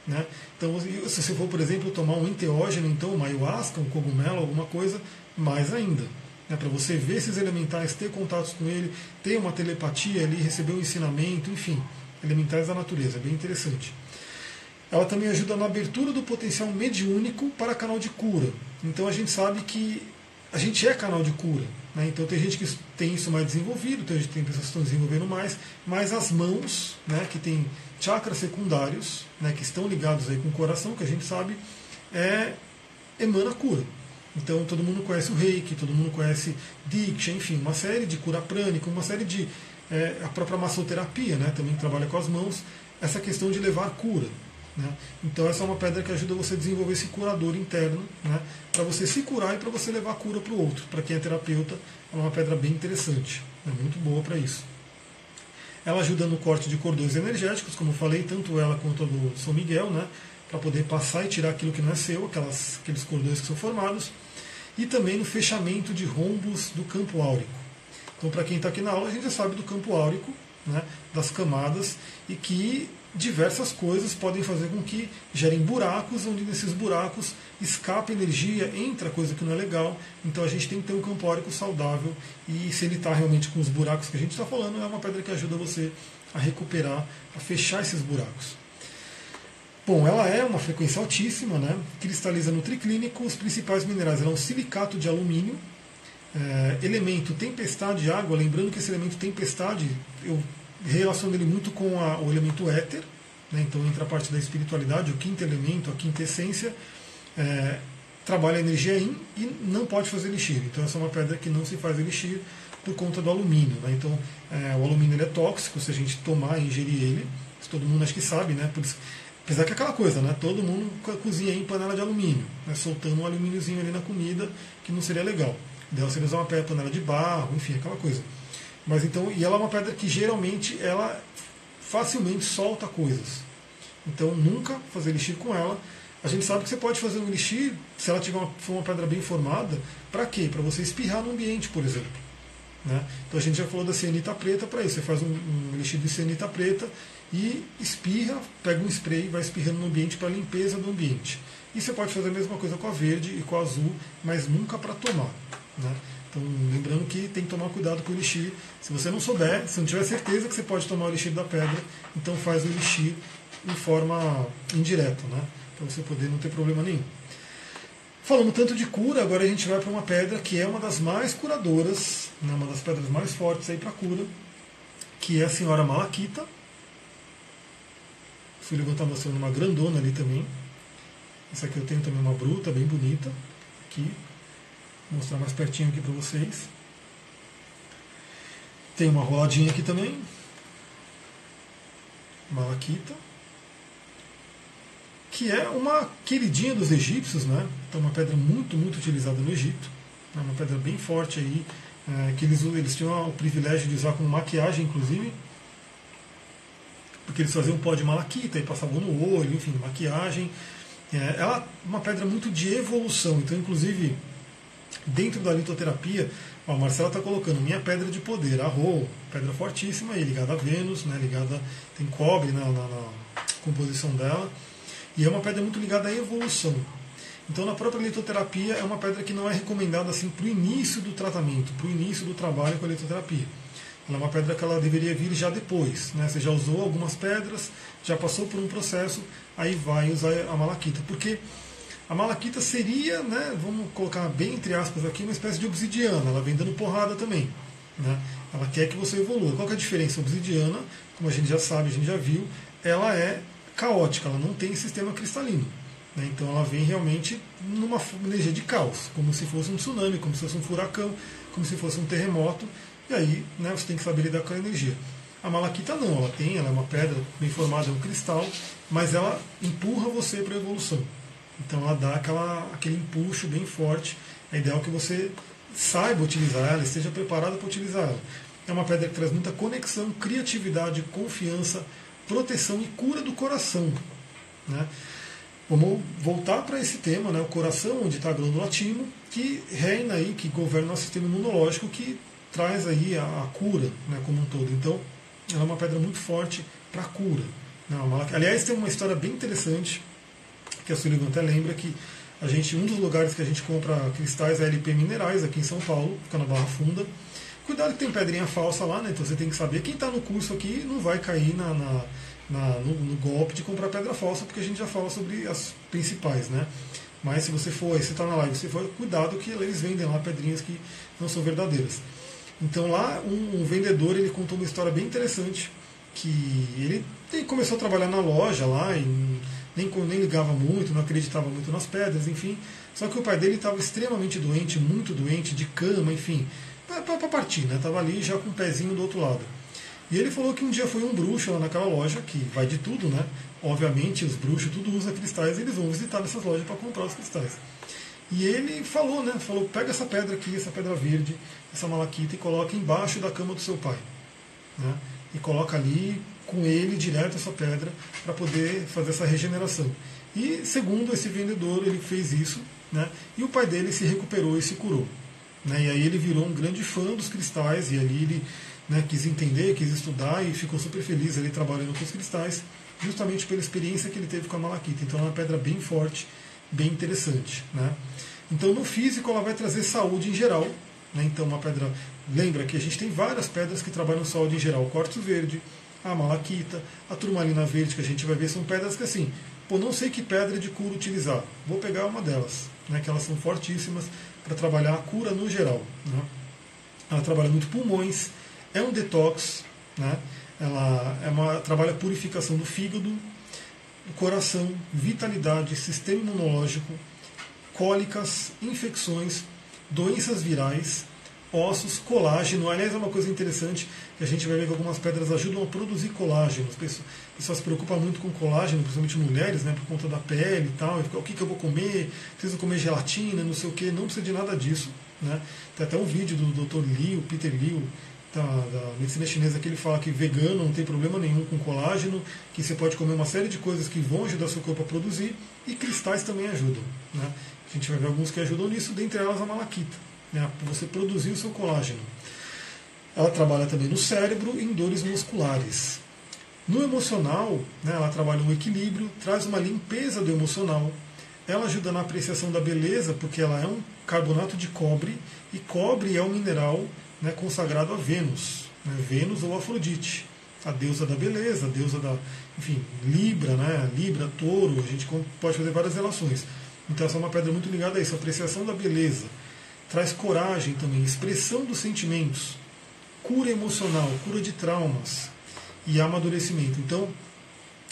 Né? Então, se você for, por exemplo, tomar um enteógeno, então uma ayahuasca, um cogumelo, alguma coisa, mais ainda. Né? Para você ver esses elementais, ter contatos com ele, ter uma telepatia ali, receber um ensinamento, enfim, elementais da natureza, bem interessante. Ela também ajuda na abertura do potencial mediúnico para canal de cura. Então a gente sabe que a gente é canal de cura. Né? Então tem gente que tem isso mais desenvolvido, tem, tem pessoas que estão desenvolvendo mais, mas as mãos, né, que tem chakras secundários, né, que estão ligados aí com o coração, que a gente sabe, é, emana cura. Então todo mundo conhece o reiki, todo mundo conhece Diksha, enfim, uma série de cura prânica, uma série de. É, a própria massoterapia, né, também trabalha com as mãos, essa questão de levar cura. Né? Então essa é uma pedra que ajuda você a desenvolver esse curador interno, né? para você se curar e para você levar cura para o outro. Para quem é terapeuta, é uma pedra bem interessante, é muito boa para isso. Ela ajuda no corte de cordões energéticos, como eu falei, tanto ela quanto a do São Miguel, né? para poder passar e tirar aquilo que não é seu, aquelas, aqueles cordões que são formados, e também no fechamento de rombos do campo áurico. Então, para quem está aqui na aula, a gente já sabe do campo áurico, né? das camadas, e que diversas coisas podem fazer com que gerem buracos, onde nesses buracos escapa energia, entra coisa que não é legal. Então a gente tem que ter um campo órico saudável e se ele está realmente com os buracos que a gente está falando, é uma pedra que ajuda você a recuperar, a fechar esses buracos. Bom, ela é uma frequência altíssima, né? cristaliza no triclínico, os principais minerais ela um silicato de alumínio, é, elemento tempestade de água, lembrando que esse elemento tempestade, eu relaciona ele muito com a, o elemento éter, né? então entra a parte da espiritualidade, o quinto elemento, a quinta essência, é, trabalha a energia in e não pode fazer elixir. Então essa é uma pedra que não se faz elixir por conta do alumínio. Né? Então é, o alumínio é tóxico se a gente tomar e ingerir ele, isso todo mundo acho que sabe, né? Por isso, apesar que é aquela coisa, né? todo mundo cozinha em panela de alumínio, né? soltando um alumíniozinho ali na comida, que não seria legal. Deve ser usar uma panela de barro, enfim, aquela coisa. Mas então, e ela é uma pedra que geralmente ela facilmente solta coisas. Então nunca fazer elixir com ela. A gente sabe que você pode fazer um elixir, se ela tiver uma, for uma pedra bem formada, para quê? Para você espirrar no ambiente, por exemplo. Né? Então a gente já falou da cianita preta para isso. Você faz um, um elixir de cianita preta e espirra, pega um spray e vai espirrando no ambiente para limpeza do ambiente. E você pode fazer a mesma coisa com a verde e com a azul, mas nunca para tomar. Né? Então, lembrando que tem que tomar cuidado com o elixir. Se você não souber, se não tiver certeza que você pode tomar o elixir da pedra, então faz o elixir em forma indireta, né? para você poder não ter problema nenhum. Falando tanto de cura, agora a gente vai para uma pedra que é uma das mais curadoras, né, uma das pedras mais fortes aí para cura, que é a senhora Malaquita. O filho está mostrando uma grandona ali também. Essa aqui eu tenho também uma bruta, bem bonita. Aqui, vou mostrar mais pertinho aqui para vocês. Tem uma roladinha aqui também. Malaquita que é uma queridinha dos egípcios, né? Então, uma pedra muito, muito utilizada no Egito, é uma pedra bem forte aí, é, que eles, eles tinham o privilégio de usar como maquiagem, inclusive, porque eles faziam pó de malaquita e passavam no olho, enfim, maquiagem. É, ela é uma pedra muito de evolução, então, inclusive, dentro da litoterapia, a Marcela está colocando minha pedra de poder, a Rô, pedra fortíssima, aí, ligada a Vênus, né, ligada, tem cobre na, na, na composição dela. E é uma pedra muito ligada à evolução. Então, na própria litoterapia, é uma pedra que não é recomendada assim para o início do tratamento, para o início do trabalho com a litoterapia. Ela é uma pedra que ela deveria vir já depois. Né? Você já usou algumas pedras, já passou por um processo, aí vai usar a malaquita. Porque a malaquita seria, né, vamos colocar bem entre aspas aqui, uma espécie de obsidiana. Ela vem dando porrada também. Né? Ela quer que você evolua. Qual é a diferença? A obsidiana, como a gente já sabe, a gente já viu, ela é caótica, ela não tem sistema cristalino. Né? Então ela vem realmente numa energia de caos, como se fosse um tsunami, como se fosse um furacão, como se fosse um terremoto, e aí né, você tem que saber lidar com a energia. A malaquita não, ela tem, ela é uma pedra bem formada, é um cristal, mas ela empurra você para a evolução. Então ela dá aquela, aquele empuxo bem forte. É ideal que você saiba utilizar ela, esteja preparado para utilizar ela. É uma pedra que traz muita conexão, criatividade, confiança, proteção e cura do coração. Né? Vamos voltar para esse tema, né? o coração, onde está a glândula timo, que reina aí, que governa o nosso sistema imunológico, que traz aí a, a cura né, como um todo. Então, ela é uma pedra muito forte para cura. Né? Aliás, tem uma história bem interessante, que a Sullivan até lembra que a gente, um dos lugares que a gente compra cristais é LP Minerais, aqui em São Paulo, fica na Barra Funda. Cuidado que tem pedrinha falsa lá, né? Então você tem que saber. Quem está no curso aqui não vai cair na, na, na no, no, golpe de comprar pedra falsa, porque a gente já fala sobre as principais, né? Mas se você for, você está na live, se for, cuidado que eles vendem lá pedrinhas que não são verdadeiras. Então lá um, um vendedor ele contou uma história bem interessante que ele, ele começou a trabalhar na loja lá e nem, nem ligava muito, não acreditava muito nas pedras, enfim. Só que o pai dele estava extremamente doente, muito doente, de cama, enfim para partir, né? Tava ali já com o pezinho do outro lado. E ele falou que um dia foi um bruxo lá naquela loja, que vai de tudo, né? Obviamente, os bruxos tudo usa cristais, eles vão visitar nessas lojas para comprar os cristais. E ele falou, né? Falou: pega essa pedra aqui, essa pedra verde, essa malaquita, e coloca embaixo da cama do seu pai. Né? E coloca ali com ele direto essa pedra para poder fazer essa regeneração. E segundo esse vendedor, ele fez isso, né? E o pai dele se recuperou e se curou. Né? E aí ele virou um grande fã dos cristais e ali ele né, quis entender, quis estudar e ficou super feliz ali trabalhando com os cristais, justamente pela experiência que ele teve com a malaquita. Então é uma pedra bem forte, bem interessante. Né? Então no físico ela vai trazer saúde em geral. Né? Então uma pedra, lembra que a gente tem várias pedras que trabalham saúde em geral, quartzo verde, a malaquita, a turmalina verde que a gente vai ver são pedras que assim, pô, não sei que pedra de cura utilizar, vou pegar uma delas, né, que elas são fortíssimas, para trabalhar a cura no geral. Né? Ela trabalha muito pulmões, é um detox, né? ela é uma, trabalha a purificação do fígado, do coração, vitalidade, sistema imunológico, cólicas, infecções, doenças virais, ossos, colágeno. Aliás, é uma coisa interessante que a gente vai ver que algumas pedras ajudam a produzir colágeno. As pessoas, pessoas se preocupam muito com colágeno, principalmente mulheres, né, por conta da pele e tal. O que, que eu vou comer? Preciso comer gelatina, não sei o que. Não precisa de nada disso. Né? Tem até um vídeo do Dr. Liu, Peter Liu, da, da, medicina chinesa que ele fala que vegano não tem problema nenhum com colágeno, que você pode comer uma série de coisas que vão ajudar seu corpo a produzir, e cristais também ajudam. Né? A gente vai ver alguns que ajudam nisso, dentre elas a malaquita, né? você produzir o seu colágeno. Ela trabalha também no cérebro e em dores musculares. No emocional, né, ela trabalha o equilíbrio, traz uma limpeza do emocional. Ela ajuda na apreciação da beleza, porque ela é um carbonato de cobre, e cobre é um mineral né, consagrado a Vênus, né, Vênus ou Afrodite, a deusa da beleza, a deusa da, enfim, Libra, né, Libra, Touro, a gente pode fazer várias relações. Então essa é uma pedra muito ligada a isso, a apreciação da beleza, traz coragem também, expressão dos sentimentos, cura emocional, cura de traumas e amadurecimento. Então,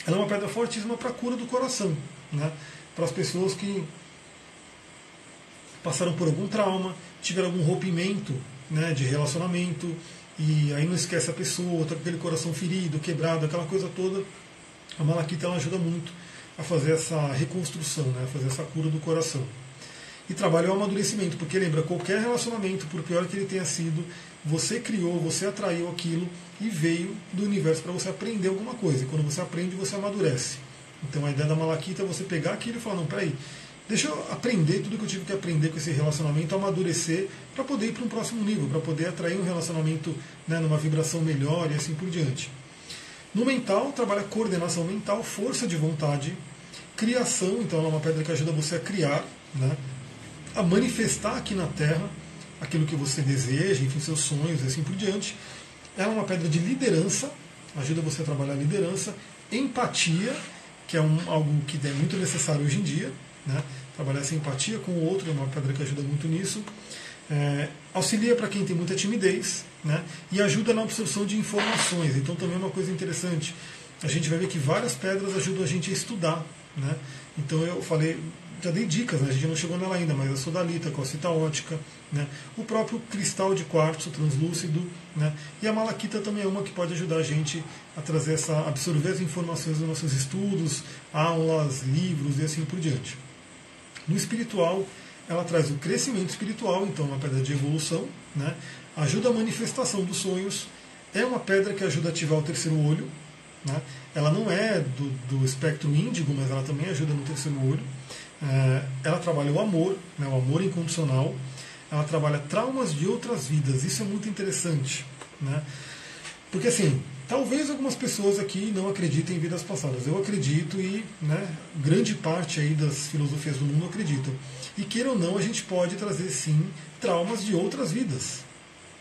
ela é uma pedra fortíssima para a cura do coração, né? para as pessoas que passaram por algum trauma, tiveram algum rompimento né, de relacionamento, e aí não esquece a pessoa, está com aquele coração ferido, quebrado, aquela coisa toda. A malaquita ela ajuda muito a fazer essa reconstrução, né, a fazer essa cura do coração. E trabalha o amadurecimento, porque lembra, qualquer relacionamento, por pior que ele tenha sido, você criou, você atraiu aquilo e veio do universo para você aprender alguma coisa. E quando você aprende, você amadurece. Então a ideia da malaquita é você pegar aquilo e falar, não, peraí, deixa eu aprender tudo que eu tive que aprender com esse relacionamento, amadurecer, para poder ir para um próximo nível, para poder atrair um relacionamento né, numa vibração melhor e assim por diante. No mental, trabalha coordenação mental, força de vontade, criação, então ela é uma pedra que ajuda você a criar, né, a manifestar aqui na Terra aquilo que você deseja, enfim, seus sonhos e assim por diante. Ela é uma pedra de liderança, ajuda você a trabalhar a liderança, empatia, que é um, algo que é muito necessário hoje em dia, né? trabalhar essa empatia com o outro é uma pedra que ajuda muito nisso. É, auxilia para quem tem muita timidez né? e ajuda na absorção de informações. Então também é uma coisa interessante. A gente vai ver que várias pedras ajudam a gente a estudar. Né? Então eu falei, já dei dicas, né? a gente não chegou nela ainda, mas a sodalita, a calcita ótica, né? o próprio cristal de quartzo translúcido, né? e a malaquita também é uma que pode ajudar a gente a trazer essa, absorver as informações dos nossos estudos, aulas, livros e assim por diante. No espiritual, ela traz o crescimento espiritual, então uma pedra de evolução, né? ajuda a manifestação dos sonhos, é uma pedra que ajuda a ativar o terceiro olho, né? ela não é do, do espectro índigo, mas ela também ajuda no terceiro olho. É, ela trabalha o amor, né, o amor incondicional, ela trabalha traumas de outras vidas, isso é muito interessante. Né? Porque assim, Talvez algumas pessoas aqui não acreditem em vidas passadas. Eu acredito e né, grande parte aí das filosofias do mundo acreditam. E queira ou não, a gente pode trazer sim traumas de outras vidas.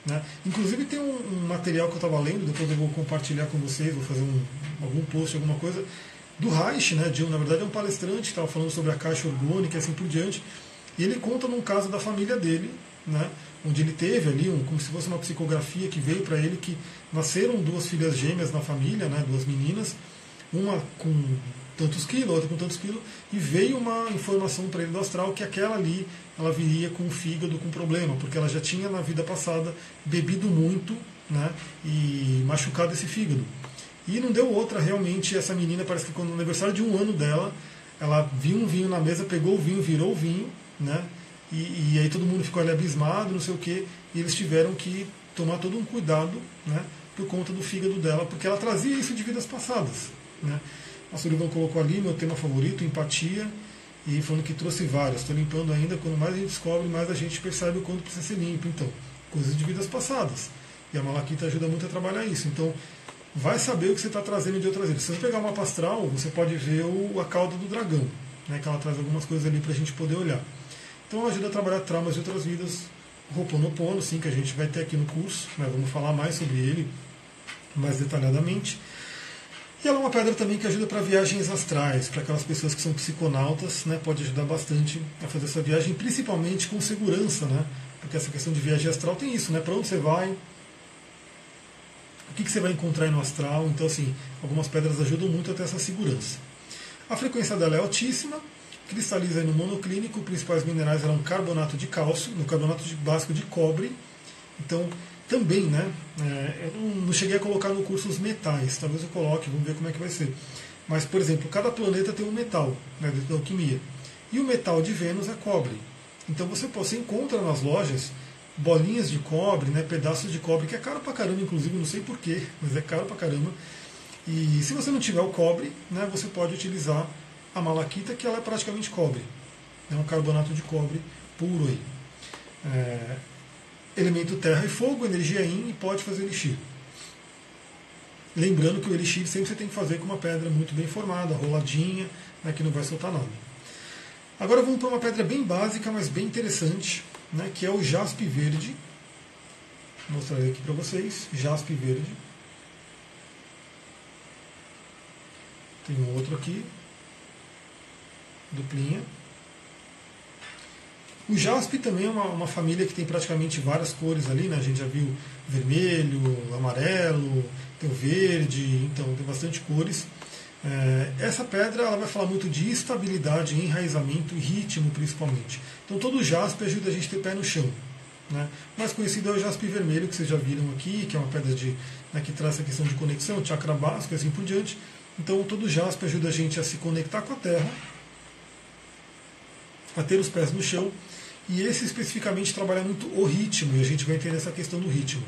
Né? Inclusive tem um, um material que eu estava lendo, depois eu vou compartilhar com vocês, vou fazer um, algum post, alguma coisa, do Reich, né, de, na verdade é um palestrante estava falando sobre a caixa orgânica e assim por diante. E ele conta num caso da família dele, né, onde ele teve ali, um, como se fosse uma psicografia que veio para ele que nasceram duas filhas gêmeas na família, né, duas meninas, uma com tantos quilos, outra com tantos quilos, e veio uma informação para ele do astral que aquela ali ela viria com o fígado com problema, porque ela já tinha na vida passada bebido muito né, e machucado esse fígado. E não deu outra, realmente, essa menina parece que quando no aniversário de um ano dela, ela viu um vinho na mesa, pegou o vinho, virou o vinho, né? E, e aí todo mundo ficou ali abismado, não sei o quê, e eles tiveram que tomar todo um cuidado, né? Por conta do fígado dela, porque ela trazia isso de vidas passadas, né? A Sullivan colocou ali meu tema favorito, empatia, e falando que trouxe várias. Estou limpando ainda, quando mais a gente descobre, mais a gente percebe o quanto precisa ser limpo. Então, coisas de vidas passadas. E a Malaquita ajuda muito a trabalhar isso. Então, vai saber o que você está trazendo de outras vidas. Se você pegar uma pastral, você pode ver o, a cauda do dragão, né, que ela traz algumas coisas ali para a gente poder olhar. Então ela ajuda a trabalhar traumas de outras vidas, Roponopono, sim, que a gente vai ter aqui no curso, vamos falar mais sobre ele mais detalhadamente. E ela é uma pedra também que ajuda para viagens astrais, para aquelas pessoas que são psiconautas, né, pode ajudar bastante a fazer essa viagem, principalmente com segurança, né, porque essa questão de viagem astral tem isso, né, para onde você vai, o que, que você vai encontrar aí no astral. Então, assim, algumas pedras ajudam muito a ter essa segurança. A frequência dela é altíssima, cristaliza no monoclínico, principais minerais eram carbonato de cálcio, no carbonato de básico de cobre. Então, também, né? É, eu não, não, cheguei a colocar no curso os metais, talvez eu coloque, vamos ver como é que vai ser. Mas, por exemplo, cada planeta tem um metal né, dentro da alquimia. E o metal de Vênus é cobre. Então você, você encontra nas lojas bolinhas de cobre, né, pedaços de cobre, que é caro pra caramba, inclusive, não sei porquê, mas é caro pra caramba. E se você não tiver o cobre, né, você pode utilizar a malaquita, que ela é praticamente cobre. É um carbonato de cobre puro aí. É, elemento terra e fogo, energia in e pode fazer elixir. Lembrando que o elixir sempre você tem que fazer com uma pedra muito bem formada, roladinha, né, que não vai soltar nada. Agora vamos para uma pedra bem básica, mas bem interessante, né, que é o jaspe verde. Vou mostrar aqui para vocês, jaspe verde. Tem um outro aqui, duplinha. O jaspe também é uma, uma, família que tem praticamente várias cores ali, né? A gente já viu vermelho, amarelo, tem o verde, então tem bastante cores. É, essa pedra ela vai falar muito de estabilidade, enraizamento e ritmo principalmente. Então todo jaspe ajuda a gente a ter pé no chão. Né? O mais conhecido é o jaspe vermelho, que vocês já viram aqui, que é uma pedra de, né, que traz a questão de conexão, chakra básico e assim por diante. Então todo jaspe ajuda a gente a se conectar com a terra, a ter os pés no chão e esse especificamente trabalha muito o ritmo, e a gente vai entender essa questão do ritmo.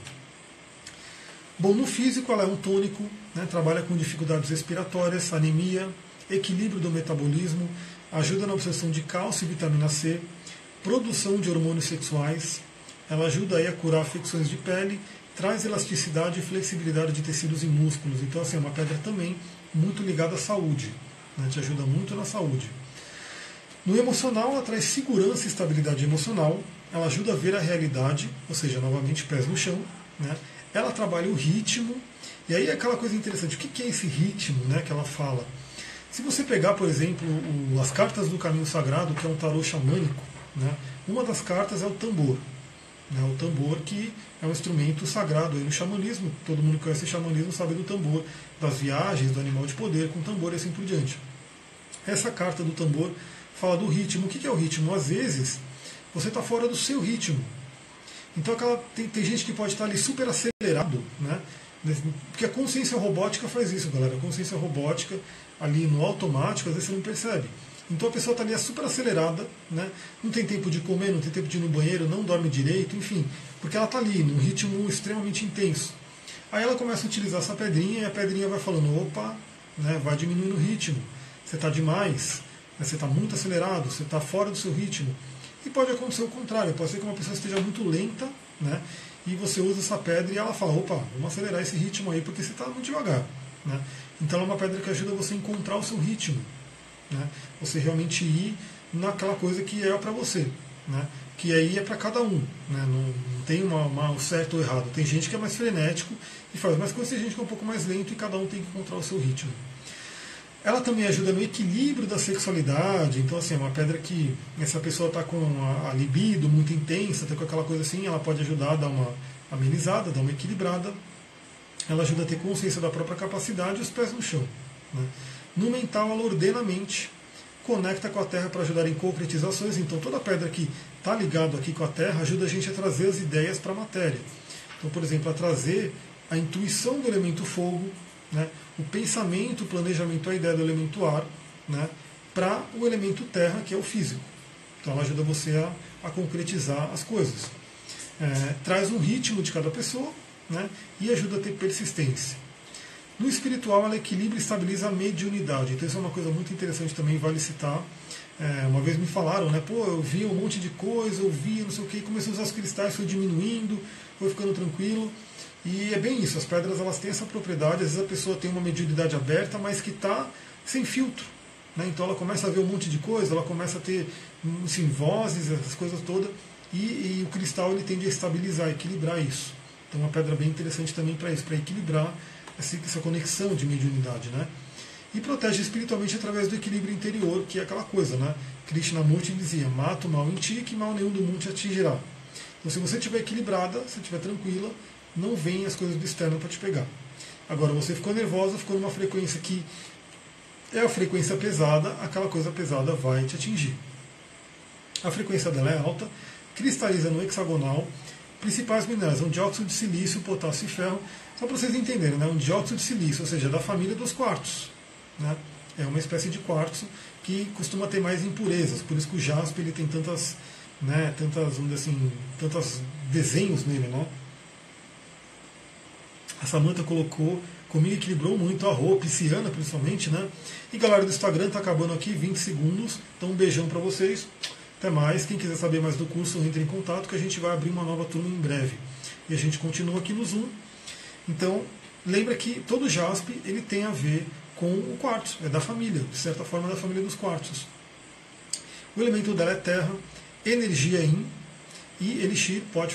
Bom, no físico ela é um tônico, né, trabalha com dificuldades respiratórias, anemia, equilíbrio do metabolismo, ajuda na absorção de cálcio e vitamina C, produção de hormônios sexuais, ela ajuda aí a curar afecções de pele, traz elasticidade e flexibilidade de tecidos e músculos. Então, assim, é uma pedra também muito ligada à saúde, né, te ajuda muito na saúde. No emocional, ela traz segurança e estabilidade emocional, ela ajuda a ver a realidade, ou seja, novamente pés no chão. Né? Ela trabalha o ritmo, e aí é aquela coisa interessante, o que é esse ritmo né, que ela fala? Se você pegar, por exemplo, o, as cartas do caminho sagrado, que é um tarô xamânico, né, uma das cartas é o tambor. Né, o tambor que é um instrumento sagrado aí no xamanismo, todo mundo que conhece o xamanismo sabe do tambor, das viagens, do animal de poder com tambor e assim por diante. Essa carta do tambor fala do ritmo. O que é o ritmo? Às vezes você está fora do seu ritmo. Então aquela, tem, tem, gente que pode estar ali super acelerado, né? Porque a consciência robótica faz isso, galera. A consciência robótica ali no automático, às vezes você não percebe. Então a pessoa está ali super acelerada, né? não tem tempo de comer, não tem tempo de ir no banheiro, não dorme direito, enfim, porque ela está ali num ritmo extremamente intenso. Aí ela começa a utilizar essa pedrinha e a pedrinha vai falando: opa, né? vai diminuindo o ritmo, você está demais, né? Você está muito acelerado, você está fora do seu ritmo. E pode acontecer o contrário, pode ser que uma pessoa esteja muito lenta, né? e você usa essa pedra e ela fala, opa, vamos acelerar esse ritmo aí porque você está muito devagar. Né? Então é uma pedra que ajuda você a encontrar o seu ritmo. Né? Você realmente ir naquela coisa que é para você. Né? Que aí é para cada um. Né? Não, tem uma, uma, um certo ou errado. Tem gente que é mais frenético e faz mais coisas, tem gente que é um pouco mais lento e cada um tem que encontrar o seu ritmo. Ela também ajuda no equilíbrio da sexualidade, então assim, é uma pedra que essa pessoa está com a, libido muito intensa, está com aquela coisa assim, ela pode ajudar a dar uma amenizada, dar uma equilibrada. Ela ajuda a ter consciência da própria capacidade e os pés no chão. Né? No mental, ela ordena a mente, conecta com a Terra para ajudar em concretizações, então toda pedra que está ligado aqui com a Terra ajuda a gente a trazer as ideias para a matéria. Então, por exemplo, a trazer a intuição do elemento fogo, né, o pensamento, o planejamento, a ideia do elemento ar, né, para o elemento terra, que é o físico. Então ela ajuda você a, a concretizar as coisas. É, traz um ritmo de cada pessoa né, e ajuda a ter persistência. No espiritual, ela equilibra e estabiliza a mediunidade. Então, isso é uma coisa muito interessante também, vale citar. É, uma vez me falaram, né? Pô, eu vi um monte de coisa, eu vi não sei o que, comecei a usar os cristais, foi diminuindo, foi ficando tranquilo. E é bem isso, as pedras elas têm essa propriedade, às vezes a pessoa tem uma mediunidade aberta, mas que está sem filtro. Né? Então ela começa a ver um monte de coisa, ela começa a ter assim, vozes, essas coisas todas, e, e, o cristal ele tende a estabilizar, equilibrar isso. Então uma pedra bem interessante também para isso, para equilibrar essa, essa conexão de mediunidade. Né? E protege espiritualmente através do equilíbrio interior, que é aquela coisa, né? Krishnamurti dizia, mata o mal em ti, que mal nenhum do mundo te atingirá. Então se você estiver equilibrada, se estiver tranquila, não vem as coisas do externo para te pegar. Agora, você ficou nervosa, ficou numa frequência que é a frequência pesada, aquela coisa pesada vai te atingir. A frequência dela é alta, cristaliza no hexagonal. Principais minerais, um dióxido de silício, potássio e ferro. Só para vocês entenderem, né? um dióxido de silício, ou seja, da família dos quartos. Né? É uma espécie de quartzo que costuma ter mais impurezas, por isso que o jaspe ele tem tantas né, tantas, assim, tantos desenhos nele, né? A Samantha colocou, comigo equilibrou muito a roupa, pisciana principalmente, né? E galera do Instagram, tá acabando aqui, 20 segundos. Então um beijão para vocês. Até mais. Quem quiser saber mais do curso, entre em contato que a gente vai abrir uma nova turma em breve. E a gente continua aqui no Zoom. Então, lembra que todo JASP ele tem a ver com o quartzo, é da família, de certa forma da família dos quartzos. O elemento dela é terra, energia é in, e Elixir pode